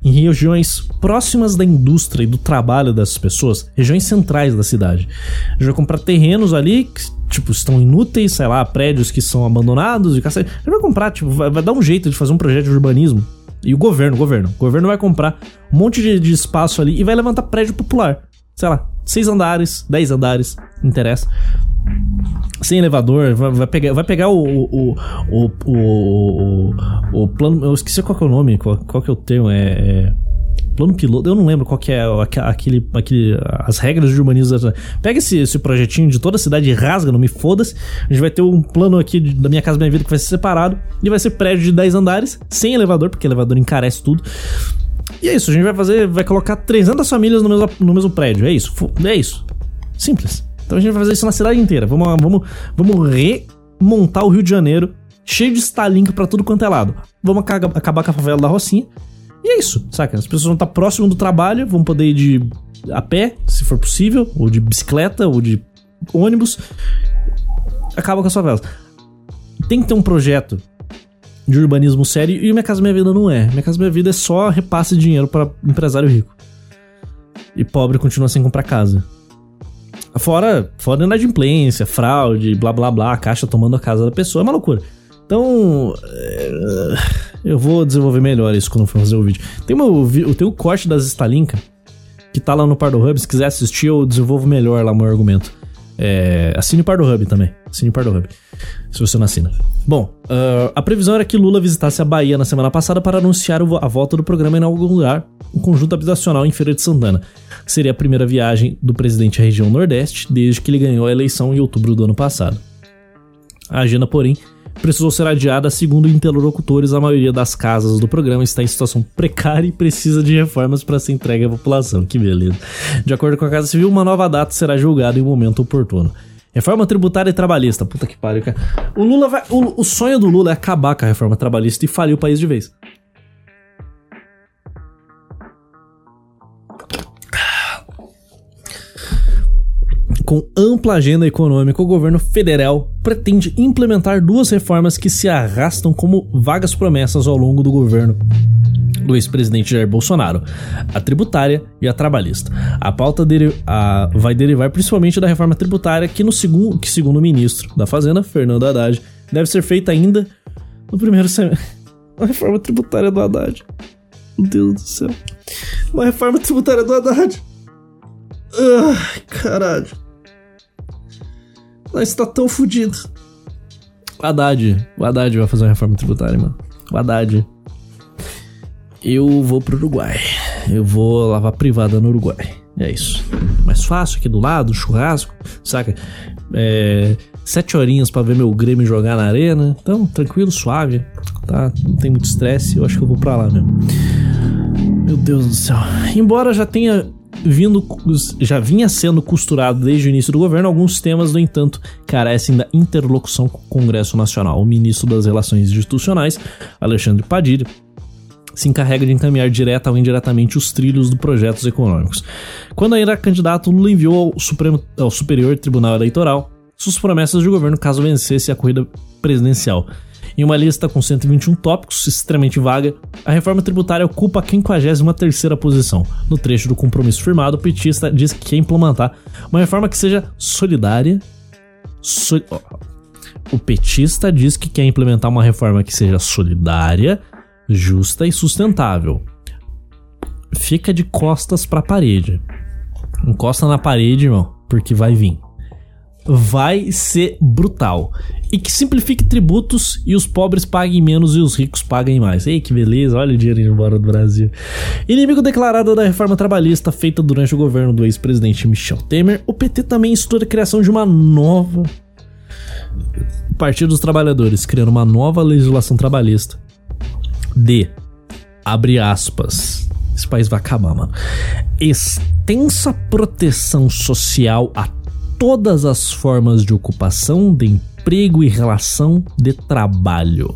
em regiões próximas da indústria e do trabalho dessas pessoas, regiões centrais da cidade. A gente vai comprar terrenos ali que, tipo, estão inúteis, sei lá, prédios que são abandonados e cacete. A gente vai comprar, tipo, vai, vai dar um jeito de fazer um projeto de urbanismo. E o governo, o governo, o governo vai comprar um monte de, de espaço ali e vai levantar prédio popular. Sei lá, seis andares, dez andares, não interessa sem elevador, vai, vai pegar, vai pegar o, o, o, o, o, o plano. Eu esqueci qual que é o nome, qual, qual que é o termo, é, é plano piloto, eu não lembro qual que é aque- aquele, aquele, as regras de urbanismo. da- Pega esse, esse projetinho de toda a cidade e rasga, não me foda-se. A gente vai ter um plano aqui de- da minha casa, minha vida que vai ser separado e vai ser prédio de 10 andares, sem elevador, porque elevador encarece tudo. E é isso, a gente vai fazer, vai colocar 300 famílias no mesmo, no mesmo prédio, é isso, é isso. Simples. Então a gente vai fazer isso na cidade inteira. Vamos, vamos, vamos remontar o Rio de Janeiro, cheio de Starlink pra tudo quanto é lado. Vamos aca- acabar com a favela da Rocinha. E é isso, saca? As pessoas vão estar próximo do trabalho, vão poder ir de a pé, se for possível, ou de bicicleta, ou de ônibus. Acaba com as favelas. Tem que ter um projeto de urbanismo sério e Minha Casa Minha Vida não é. Minha Casa Minha Vida é só repasse de dinheiro para empresário rico. E pobre continua sem comprar casa. Fora, fora inadimplência, fraude, blá blá blá, a caixa tomando a casa da pessoa, é uma loucura. Então, é, eu vou desenvolver melhor isso quando for fazer o vídeo. Tem, vi- tem o corte das Stalinka, que tá lá no Pardo Hub, se quiser assistir eu desenvolvo melhor lá o meu argumento. É, assine o Pardo Hub também, assine o Pardo Hub, se você não assina. Bom, ah, a previsão era que Lula visitasse a Bahia na semana passada para anunciar a volta do programa em algum lugar, um conjunto habitacional em Feira de Santana. Seria a primeira viagem do presidente à região Nordeste desde que ele ganhou a eleição em outubro do ano passado. A agenda, porém, precisou ser adiada, segundo interlocutores, a maioria das casas do programa está em situação precária e precisa de reformas para ser entregue à população. Que beleza. De acordo com a Casa Civil, uma nova data será julgada em um momento oportuno. Reforma tributária e trabalhista. Puta que pariu, cara. O Lula vai. O, o sonho do Lula é acabar com a reforma trabalhista e falir o país de vez. Com ampla agenda econômica, o governo federal pretende implementar duas reformas que se arrastam como vagas promessas ao longo do governo do ex-presidente Jair Bolsonaro, a tributária e a trabalhista. A pauta dele a- vai derivar principalmente da reforma tributária, que, no segundo, que segundo o ministro da Fazenda, Fernando Haddad, deve ser feita ainda no primeiro semestre. A reforma tributária do Haddad. Meu Deus do céu. Uma reforma tributária do Haddad. Ai, caralho. Nós tá tão fudido. O Haddad. O Haddad vai fazer uma reforma tributária, mano. O Haddad. Eu vou pro Uruguai. Eu vou lavar privada no Uruguai. É isso. Mais fácil aqui do lado, churrasco, saca? É, sete horinhas pra ver meu Grêmio jogar na arena. Então, tranquilo, suave. Tá? Não tem muito estresse. Eu acho que eu vou pra lá mesmo. Meu Deus do céu. Embora já tenha vindo, já vinha sendo costurado desde o início do governo, alguns temas, no entanto, carecem da interlocução com o Congresso Nacional. O ministro das Relações Institucionais, Alexandre Padilha, se encarrega de encaminhar direta ou indiretamente os trilhos dos projetos econômicos. Quando ainda candidato, Lula enviou ao, Supremo, ao Superior Tribunal Eleitoral suas promessas de governo caso vencesse a corrida presidencial. Em uma lista com 121 tópicos, extremamente vaga, a reforma tributária ocupa a 53ª posição. No trecho do compromisso firmado, o petista diz que quer implementar uma reforma que seja solidária... So... O petista diz que quer implementar uma reforma que seja solidária, justa e sustentável. Fica de costas para a parede. Encosta na parede, irmão, porque vai vir. Vai ser brutal. E que simplifique tributos e os pobres paguem menos e os ricos paguem mais. Ei, que beleza, olha o dinheiro indo embora do Brasil. Inimigo declarado da reforma trabalhista feita durante o governo do ex-presidente Michel Temer, o PT também estuda a criação de uma nova. Partido dos Trabalhadores, criando uma nova legislação trabalhista de, abre aspas, esse país vai acabar, mano, extensa proteção social a todas as formas de ocupação, de emprego e relação de trabalho.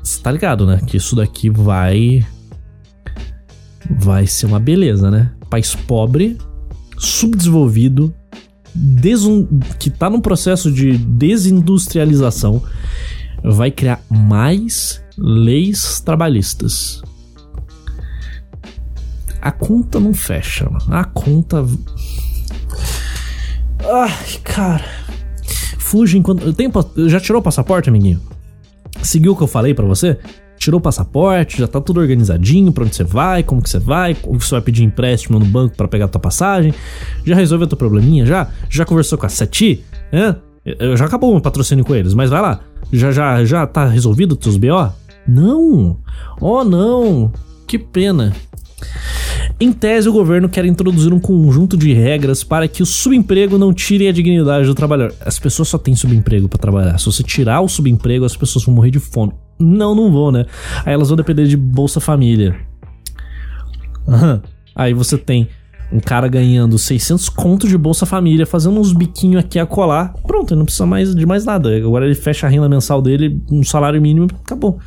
Você tá ligado, né? Que isso daqui vai. Vai ser uma beleza, né? País pobre, subdesenvolvido, desun... que está num processo de desindustrialização, vai criar mais leis trabalhistas. A conta não fecha, mano. A conta. Ai, cara. Fuge enquanto. Tem... Já tirou o passaporte, amiguinho? Seguiu o que eu falei para você? tirou o passaporte, já tá tudo organizadinho, pra onde você vai, como que você vai, você vai pedir empréstimo no banco para pegar a tua passagem, já resolveu teu probleminha já? Já conversou com a Seti? É? Já acabou o patrocínio com eles, mas vai lá. Já já já tá resolvido os teus BO? Não. Oh, não. Que pena. Em tese, o governo quer introduzir um conjunto de regras para que o subemprego não tire a dignidade do trabalhador. As pessoas só têm subemprego para trabalhar. Se você tirar o subemprego, as pessoas vão morrer de fome. Não, não vou, né? Aí elas vão depender de Bolsa Família. Uhum. Aí você tem um cara ganhando 600 contos de Bolsa Família, fazendo uns biquinhos aqui a colar. Pronto, ele não precisa mais de mais nada. Agora ele fecha a renda mensal dele, um salário mínimo, acabou.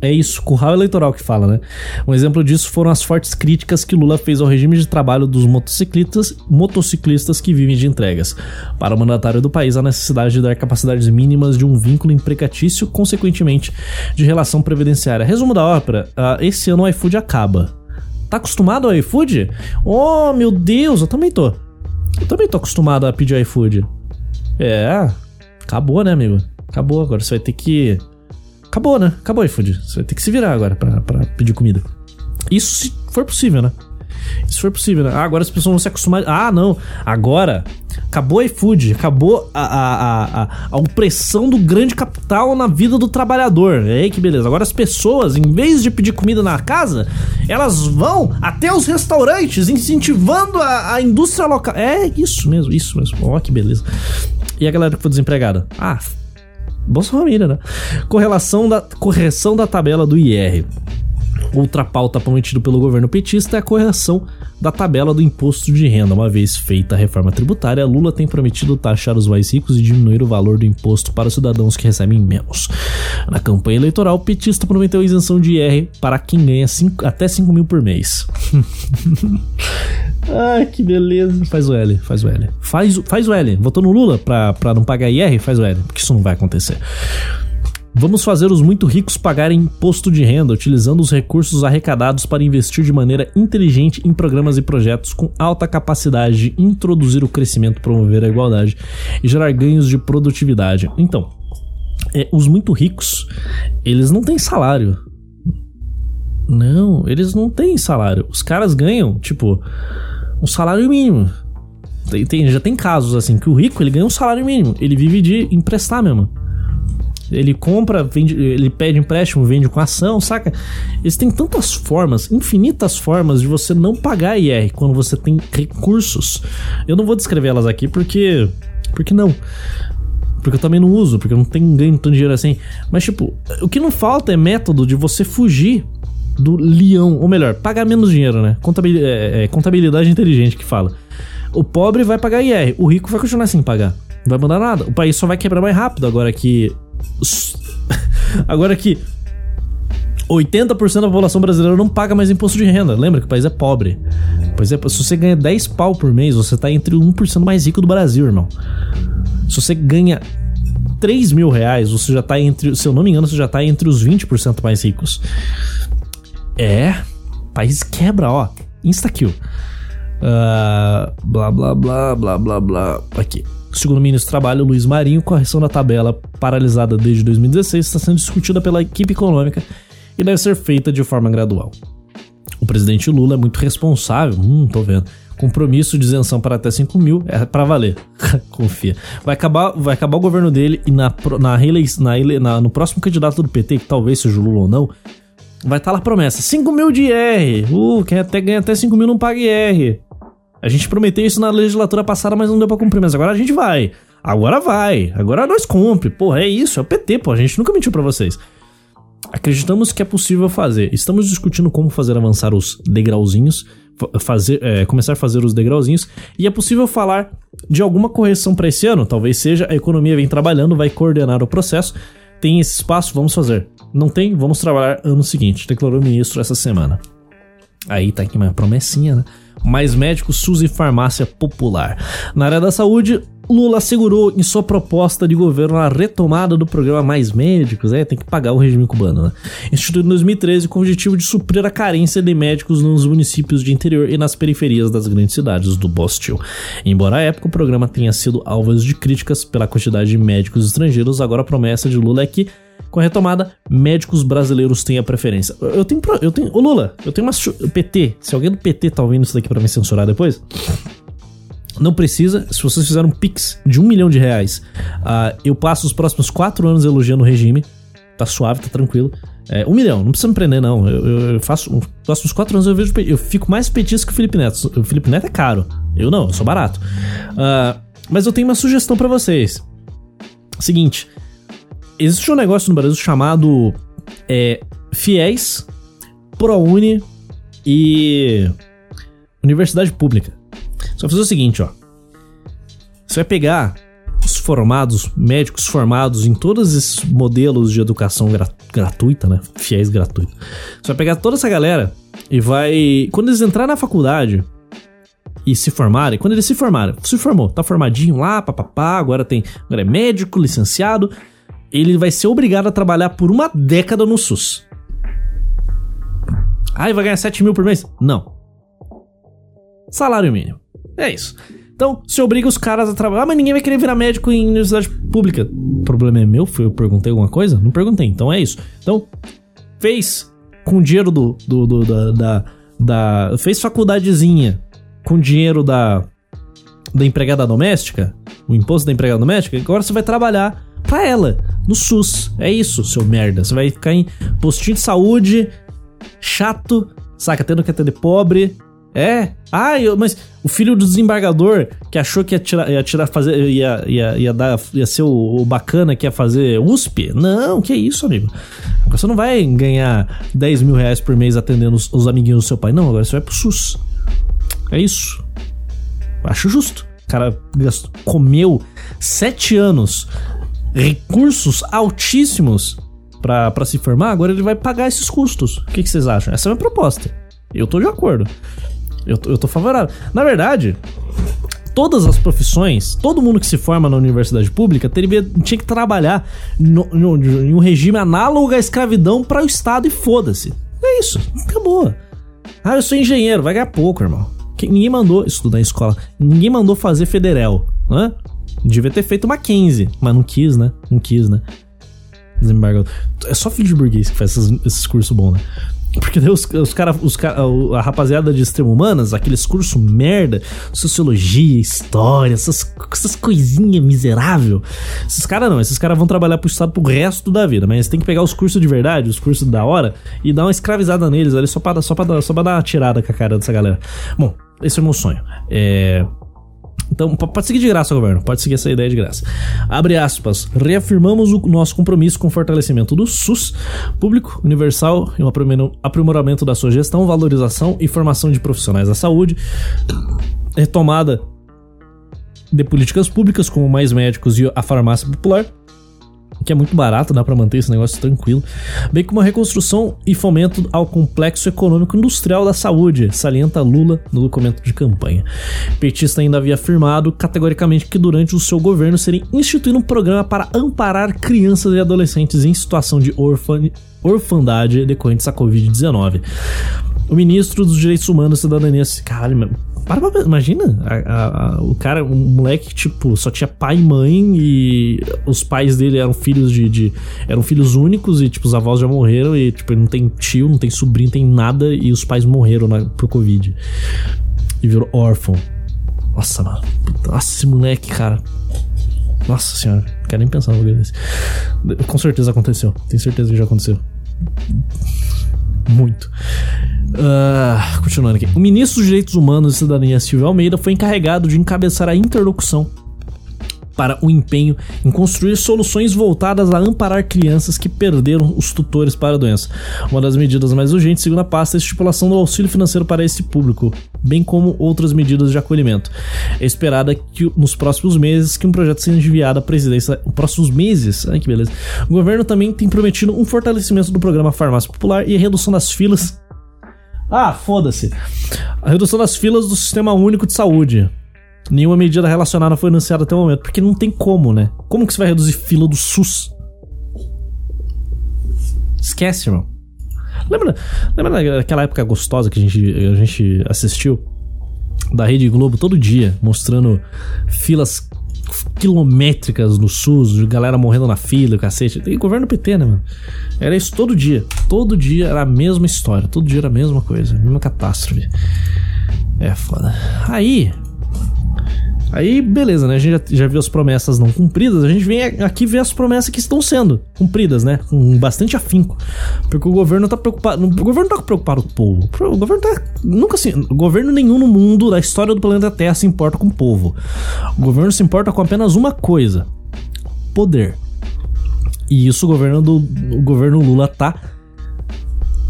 É isso, curral eleitoral que fala, né? Um exemplo disso foram as fortes críticas que Lula fez ao regime de trabalho dos motociclistas, motociclistas que vivem de entregas. Para o mandatário do país, a necessidade de dar capacidades mínimas de um vínculo empregatício, consequentemente, de relação previdenciária. Resumo da ópera: uh, esse ano o iFood acaba. Tá acostumado ao iFood? Oh, meu Deus, eu também tô. Eu também tô acostumado a pedir iFood. É, acabou, né, amigo? Acabou, agora você vai ter que Acabou, né? Acabou iFood. Você vai ter que se virar agora pra pedir comida. Isso se for possível, né? Se for possível, né? Ah, agora as pessoas vão se acostumar. Ah, não. Agora acabou iFood, acabou a, a, a, a, opressão do grande capital na vida do trabalhador. É aí que beleza. Agora as pessoas, em vez de pedir comida na casa, elas vão até os restaurantes, incentivando a, a indústria local. É isso mesmo, isso mesmo. Ó, oh, que beleza. E a galera que foi desempregada? Ah, Bolsa Família, né? Correlação da, correção da tabela do IR. Outra pauta prometida pelo governo petista é a correção da tabela do imposto de renda. Uma vez feita a reforma tributária, Lula tem prometido taxar os mais ricos e diminuir o valor do imposto para os cidadãos que recebem menos. Na campanha eleitoral, o petista prometeu isenção de IR para quem ganha cinco, até 5 mil por mês. Ai, que beleza. Faz o L, faz o L. Faz, faz o L. Votou no Lula pra, pra não pagar IR? Faz o L, porque isso não vai acontecer. Vamos fazer os muito ricos pagarem imposto de renda, utilizando os recursos arrecadados para investir de maneira inteligente em programas e projetos com alta capacidade de introduzir o crescimento, promover a igualdade e gerar ganhos de produtividade. Então, é, os muito ricos, eles não têm salário. Não, eles não têm salário. Os caras ganham, tipo, um salário mínimo. Tem, tem, já tem casos assim que o rico ele ganha um salário mínimo, ele vive de emprestar mesmo. Ele compra, vende, ele pede empréstimo, vende com ação, saca? Eles têm tantas formas, infinitas formas de você não pagar IR quando você tem recursos. Eu não vou descrever elas aqui porque porque não. Porque eu também não uso, porque eu não tenho ganho tanto dinheiro assim. Mas, tipo, o que não falta é método de você fugir do leão. Ou melhor, pagar menos dinheiro, né? Contabilidade, é, é, contabilidade inteligente que fala. O pobre vai pagar IR, o rico vai continuar sem pagar. Não vai mudar nada. O país só vai quebrar mais rápido agora que. agora que 80% da população brasileira não paga mais imposto de renda. Lembra que o país é pobre. Pois é, se você ganha 10 pau por mês, você tá entre o 1% mais rico do Brasil, irmão. Se você ganha 3 mil reais, você já tá entre. Se eu não me engano, você já tá entre os 20% mais ricos. É. País quebra, ó. Insta-kill. Uh, blá blá blá blá blá blá. Aqui. Segundo o ministro do Trabalho, Luiz Marinho, correção da tabela paralisada desde 2016 está sendo discutida pela equipe econômica e deve ser feita de forma gradual. O presidente Lula é muito responsável, hum, tô vendo. Compromisso de isenção para até 5 mil é para valer. Confia. Vai acabar, vai acabar o governo dele e na, na, na, na, no próximo candidato do PT, que talvez seja o Lula ou não, vai estar tá lá a promessa: 5 mil de IR. Uh, quem até ganha até 5 mil não paga IR. A gente prometeu isso na legislatura passada, mas não deu pra cumprir. Mas agora a gente vai. Agora vai. Agora nós cumpre. Porra, é isso. É o PT, pô. A gente nunca mentiu para vocês. Acreditamos que é possível fazer. Estamos discutindo como fazer avançar os degrauzinhos, fazer, é, começar a fazer os degrauzinhos, e é possível falar de alguma correção para esse ano. Talvez seja a economia vem trabalhando, vai coordenar o processo. Tem esse espaço, vamos fazer. Não tem, vamos trabalhar ano seguinte, declarou o ministro essa semana. Aí tá aqui uma promessinha, né? Mais médicos, SUS e farmácia popular. Na área da saúde, Lula assegurou em sua proposta de governo a retomada do programa Mais Médicos, é, tem que pagar o regime cubano, né? Instituído em 2013 com o objetivo de suprir a carência de médicos nos municípios de interior e nas periferias das grandes cidades do Bostil. Embora à época o programa tenha sido alvo de críticas pela quantidade de médicos estrangeiros, agora a promessa de Lula é que com a retomada, médicos brasileiros têm a preferência. Eu tenho. Eu tenho. Ô Lula, eu tenho uma. PT. Se alguém do PT tá ouvindo isso daqui pra me censurar depois. Não precisa, se vocês fizerem um pix de um milhão de reais, uh, eu passo os próximos quatro anos elogiando o regime. Tá suave, tá tranquilo. É, um milhão, não precisa me prender, não. Eu, eu, eu faço. Os próximos quatro anos eu vejo. Eu fico mais petista que o Felipe Neto. O Felipe Neto é caro. Eu não, eu sou barato. Uh, mas eu tenho uma sugestão para vocês. Seguinte. Existe um negócio no Brasil chamado é, Fiéis, ProUni e Universidade Pública. Você vai fazer o seguinte, ó. Você vai pegar os formados, médicos formados em todos esses modelos de educação gra gratuita, né? Fiéis gratuito. Você vai pegar toda essa galera e vai. Quando eles entrarem na faculdade e se formarem, quando eles se formarem, se formou, tá formadinho lá, papapá, agora tem. Agora é médico, licenciado. Ele vai ser obrigado a trabalhar por uma década no SUS. Ah, e vai ganhar 7 mil por mês? Não. Salário mínimo. É isso. Então, se obriga os caras a trabalhar. Ah, mas ninguém vai querer virar médico em universidade pública. O problema é meu? Foi eu perguntei alguma coisa? Não perguntei. Então é isso. Então, fez com dinheiro do. do, do da, da, da, Fez faculdadezinha com dinheiro da. Da empregada doméstica. O imposto da empregada doméstica. Agora você vai trabalhar pra ela. No SUS. É isso, seu merda. Você vai ficar em postinho de saúde. Chato. Saca? Tendo que atender pobre é. Ah, eu, mas o filho do desembargador que achou que ia tirar, ia tirar fazer, ia, ia, ia, dar, ia ser o, o, bacana que ia fazer USP? Não, que isso, amigo. Você não vai ganhar 10 mil reais por mês atendendo os, os amiguinhos do seu pai. Não, agora você vai pro SUS. É isso. Acho justo. O cara comeu sete anos, recursos altíssimos para se formar, agora ele vai pagar esses custos. O que, que vocês acham? Essa é a minha proposta. Eu tô de acordo. Eu, eu tô favorável. Na verdade, todas as profissões, todo mundo que se forma na universidade pública teria, tinha que trabalhar no, no, em um regime análogo à escravidão para o Estado e foda-se. É isso, acabou. Ah, eu sou engenheiro, vai ganhar pouco, irmão. Ninguém mandou estudar em escola, ninguém mandou fazer federal, né? Devia ter feito uma 15, mas não quis, né? Não quis, né? Desembargador. É só filho de burguês que faz esses, esses cursos bons, né? Porque os, os os cara, a rapaziada de extremo humanas, aqueles cursos merda, sociologia, história, essas, essas coisinhas miserável. Esses caras não, esses caras vão trabalhar pro Estado pro resto da vida, mas tem que pegar os cursos de verdade, os cursos da hora, e dar uma escravizada neles ali só pra, só pra, só pra dar uma tirada com a cara dessa galera. Bom, esse é o meu sonho. É. Então, pode seguir de graça, governo. Pode seguir essa ideia de graça. Abre aspas. Reafirmamos o nosso compromisso com o fortalecimento do SUS, público, universal e um aprimoramento da sua gestão, valorização e formação de profissionais da saúde, retomada de políticas públicas, como mais médicos e a farmácia popular, que é muito barato, dá para manter esse negócio tranquilo, bem como a reconstrução e fomento ao complexo econômico industrial da saúde, salienta Lula no documento de campanha. Petista ainda havia afirmado categoricamente que durante o seu governo seria instituído um programa para amparar crianças e adolescentes em situação de orfan orfandade decorrentes da Covid-19. O ministro dos Direitos Humanos e Cidadania. Caralho, para pra, imagina, a, a, o cara, um moleque, tipo, só tinha pai e mãe e os pais dele eram filhos de, de, eram filhos únicos e, tipo, os avós já morreram e, tipo, ele não tem tio, não tem sobrinho, tem nada e os pais morreram na, por Covid. E virou órfão. Nossa, mano. Nossa, esse moleque, cara. Nossa senhora, não quero nem pensar no lugar desse. Com certeza aconteceu. Tenho certeza que já aconteceu. Muito. Uh, continuando aqui. O ministro dos Direitos Humanos e Cidadania, Silvio Almeida, foi encarregado de encabeçar a interlocução para o empenho em construir soluções voltadas a amparar crianças que perderam os tutores para a doença. Uma das medidas mais urgentes, segundo a pasta, é a estipulação do auxílio financeiro para esse público, bem como outras medidas de acolhimento. É esperada que nos próximos meses que um projeto seja enviado à presidência, próximos meses, ai que beleza. O governo também tem prometido um fortalecimento do programa Farmácia Popular e a redução das filas ah, foda-se. A redução das filas do Sistema Único de Saúde. Nenhuma medida relacionada foi anunciada até o momento, porque não tem como, né? Como que você vai reduzir fila do SUS? Esquece, irmão. Lembra, lembra daquela época gostosa que a gente, a gente assistiu? Da Rede Globo todo dia, mostrando filas quilométricas no SUS, galera morrendo na fila, cacete. E governo PT, né, mano? Era isso todo dia. Todo dia era a mesma história. Todo dia era a mesma coisa. A mesma catástrofe. É foda. Aí. Aí, beleza, né? A gente já, já viu as promessas não cumpridas. A gente vem aqui ver as promessas que estão sendo cumpridas, né? Com bastante afinco. Porque o governo tá preocupado. O governo tá preocupado com o povo. O governo tá. Nunca assim. Governo nenhum no mundo, da história do planeta Terra, se importa com o povo. O governo se importa com apenas uma coisa: poder. E isso o governo do o governo Lula tá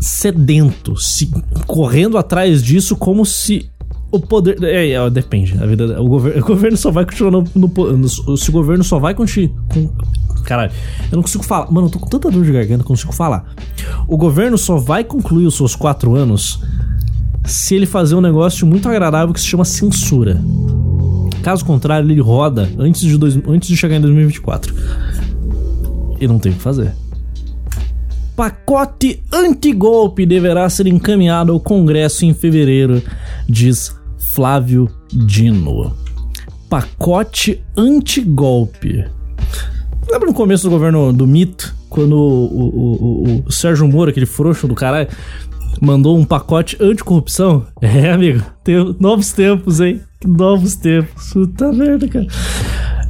sedento, se, correndo atrás disso como se o poder. É, é, depende. A vida, o, governo, o governo só vai continuar no, no, no, Se o governo só vai continuar. Com, caralho, eu não consigo falar. Mano, eu tô com tanta dor de garganta, não consigo falar. O governo só vai concluir os seus quatro anos se ele fazer um negócio muito agradável que se chama censura. Caso contrário, ele roda antes de, dois, antes de chegar em 2024 e não tem o que fazer. Pacote antigolpe deverá ser encaminhado ao Congresso em fevereiro, diz Flávio Dino. Pacote antigolpe. Lembra no começo do governo do mito, quando o, o, o, o Sérgio Moro, aquele frouxo do caralho, mandou um pacote anticorrupção? É, amigo, tem novos tempos, hein? Novos tempos. Puta merda, cara.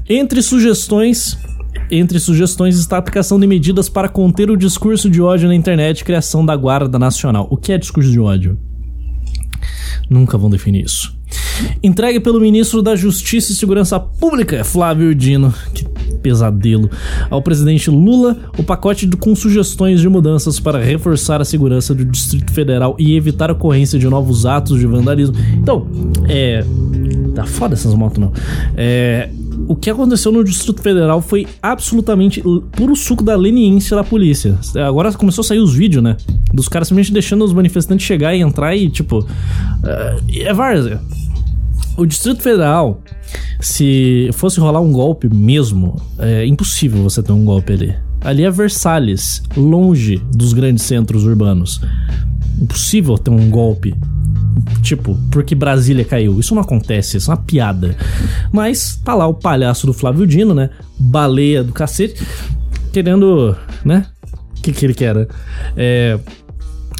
Entre sugestões entre sugestões está a aplicação de medidas para conter o discurso de ódio na internet e criação da Guarda Nacional. O que é discurso de ódio? Nunca vão definir isso. Entregue pelo ministro da Justiça e Segurança Pública, Flávio Dino. Que pesadelo. Ao presidente Lula, o pacote com sugestões de mudanças para reforçar a segurança do Distrito Federal e evitar a ocorrência de novos atos de vandalismo. Então, é. Tá foda essas motos, não. É o que aconteceu no Distrito Federal foi absolutamente puro suco da leniência da polícia. Agora começou a sair os vídeos, né? Dos caras simplesmente deixando os manifestantes chegar e entrar e, tipo. Uh, é várzea. O Distrito Federal, se fosse rolar um golpe mesmo, é impossível você ter um golpe ali. Ali é Versalhes, longe dos grandes centros urbanos. Impossível ter um golpe Tipo, porque Brasília caiu. Isso não acontece, isso é uma piada. Mas tá lá o palhaço do Flávio Dino, né? Baleia do cacete, querendo, né? O que, que ele quer? Né? É.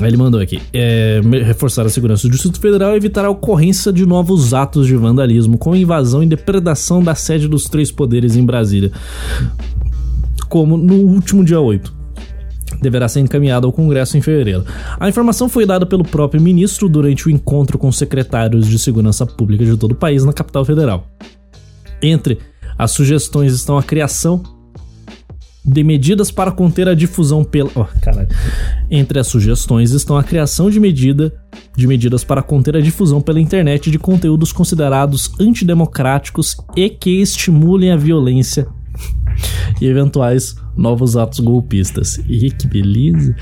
Ele mandou aqui: é, reforçar a segurança do Distrito Federal e evitar a ocorrência de novos atos de vandalismo com invasão e depredação da sede dos três poderes em Brasília, como no último dia 8 deverá ser encaminhado ao Congresso em fevereiro. A informação foi dada pelo próprio ministro durante o encontro com secretários de segurança pública de todo o país na capital federal. Entre as sugestões estão a criação de medidas para conter a difusão pela. Oh, caralho. Entre as sugestões estão a criação de medida de medidas para conter a difusão pela internet de conteúdos considerados antidemocráticos e que estimulem a violência e eventuais novos atos golpistas. E que beleza!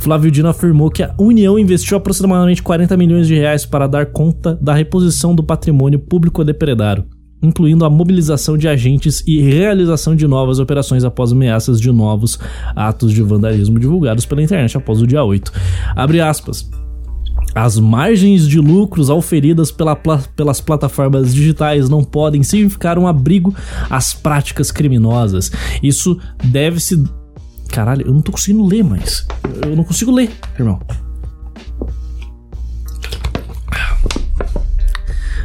Flávio Dino afirmou que a União investiu aproximadamente 40 milhões de reais para dar conta da reposição do patrimônio público depredário incluindo a mobilização de agentes e realização de novas operações após ameaças de novos atos de vandalismo divulgados pela internet após o dia 8. Abre aspas. As margens de lucros auferidas pela, pelas plataformas digitais não podem significar um abrigo às práticas criminosas. Isso deve se. Caralho, eu não tô conseguindo ler mais. Eu não consigo ler, irmão.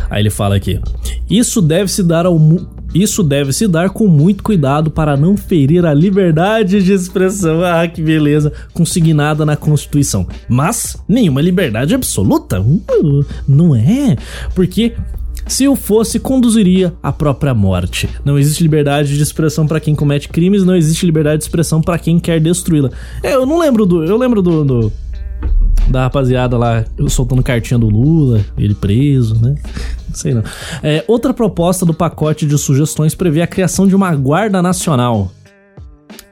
Aí ele fala aqui: Isso deve se dar ao isso deve se dar com muito cuidado para não ferir a liberdade de expressão. Ah, que beleza, consignada na Constituição. Mas nenhuma liberdade absoluta? Uh, não é? Porque se o fosse, conduziria à própria morte. Não existe liberdade de expressão para quem comete crimes, não existe liberdade de expressão para quem quer destruí-la. É, eu não lembro do. Eu lembro do, do da rapaziada lá soltando cartinha do Lula, ele preso, né? Sei não. É, outra proposta do pacote de sugestões prevê a criação de uma Guarda Nacional.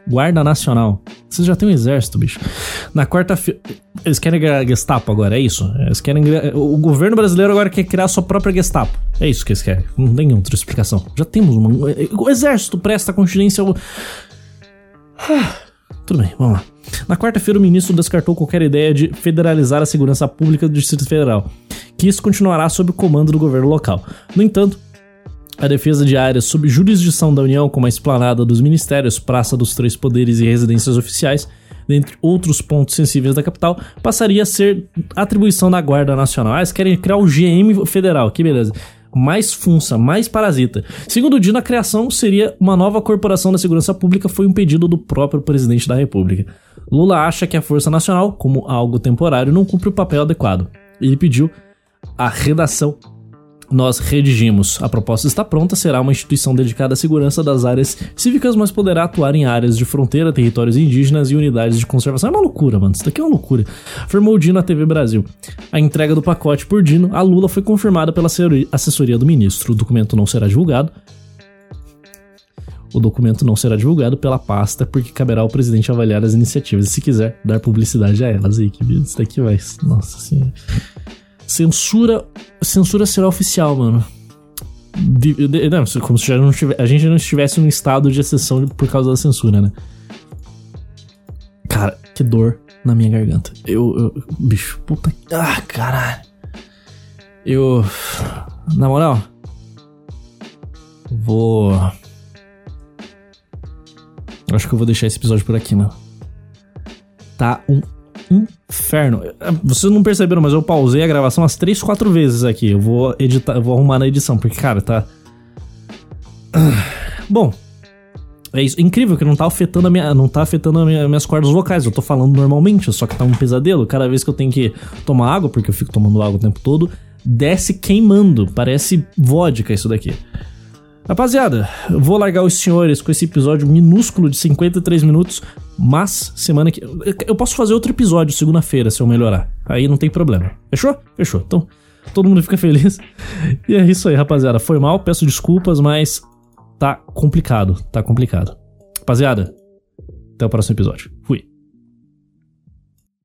Guarda Nacional. Vocês já têm um exército, bicho. Na quarta-feira. Eles querem Gestapo agora, é isso? Eles querem. O governo brasileiro agora quer criar a sua própria Gestapo. É isso que eles querem. Não tem outra explicação. Já temos uma. O exército presta continência. Ah, tudo bem, vamos lá. Na quarta-feira, o ministro descartou qualquer ideia de federalizar a segurança pública do Distrito Federal que isso continuará sob o comando do governo local. No entanto, a defesa de áreas sob jurisdição da União, como a esplanada dos ministérios, Praça dos Três Poderes e residências oficiais, dentre outros pontos sensíveis da capital, passaria a ser atribuição da Guarda Nacional. Ah, eles querem criar o GM federal, que beleza. Mais funça, mais parasita. Segundo o Dino, a criação seria uma nova corporação da segurança pública, foi um pedido do próprio presidente da República. Lula acha que a Força Nacional, como algo temporário, não cumpre o papel adequado. Ele pediu a redação nós redigimos. A proposta está pronta, será uma instituição dedicada à segurança das áreas cívicas, mas poderá atuar em áreas de fronteira, territórios indígenas e unidades de conservação. É uma loucura, mano. Isso daqui é uma loucura. Afirmou Dino à TV Brasil. A entrega do pacote por Dino a Lula foi confirmada pela assessoria do ministro. O documento não será divulgado. O documento não será divulgado pela pasta, porque caberá ao presidente avaliar as iniciativas e, se quiser, dar publicidade a elas. Aí, que isso daqui vai. Nossa senhora. Censura. Censura será oficial, mano. De, de, não, como se não tivesse, a gente não estivesse num estado de exceção por causa da censura, né? Cara, que dor na minha garganta. Eu. eu bicho, puta. Ah, caralho. Eu. Na moral. Vou. Acho que eu vou deixar esse episódio por aqui, mano. Tá um inferno. Vocês não perceberam, mas eu pausei a gravação umas 3, 4 vezes aqui. Eu vou editar, eu vou arrumar na edição, porque, cara, tá. Bom, é isso. Incrível que não tá afetando a minha, não tá afetando minha, minhas cordas vocais. Eu tô falando normalmente, só que tá um pesadelo. Cada vez que eu tenho que tomar água, porque eu fico tomando água o tempo todo, desce queimando. Parece vodka isso daqui. Rapaziada, vou largar os senhores com esse episódio minúsculo de 53 minutos, mas semana que. Eu posso fazer outro episódio segunda-feira se eu melhorar. Aí não tem problema. Fechou? Fechou. Então, todo mundo fica feliz. E é isso aí, rapaziada. Foi mal, peço desculpas, mas tá complicado. Tá complicado. Rapaziada, até o próximo episódio. Fui.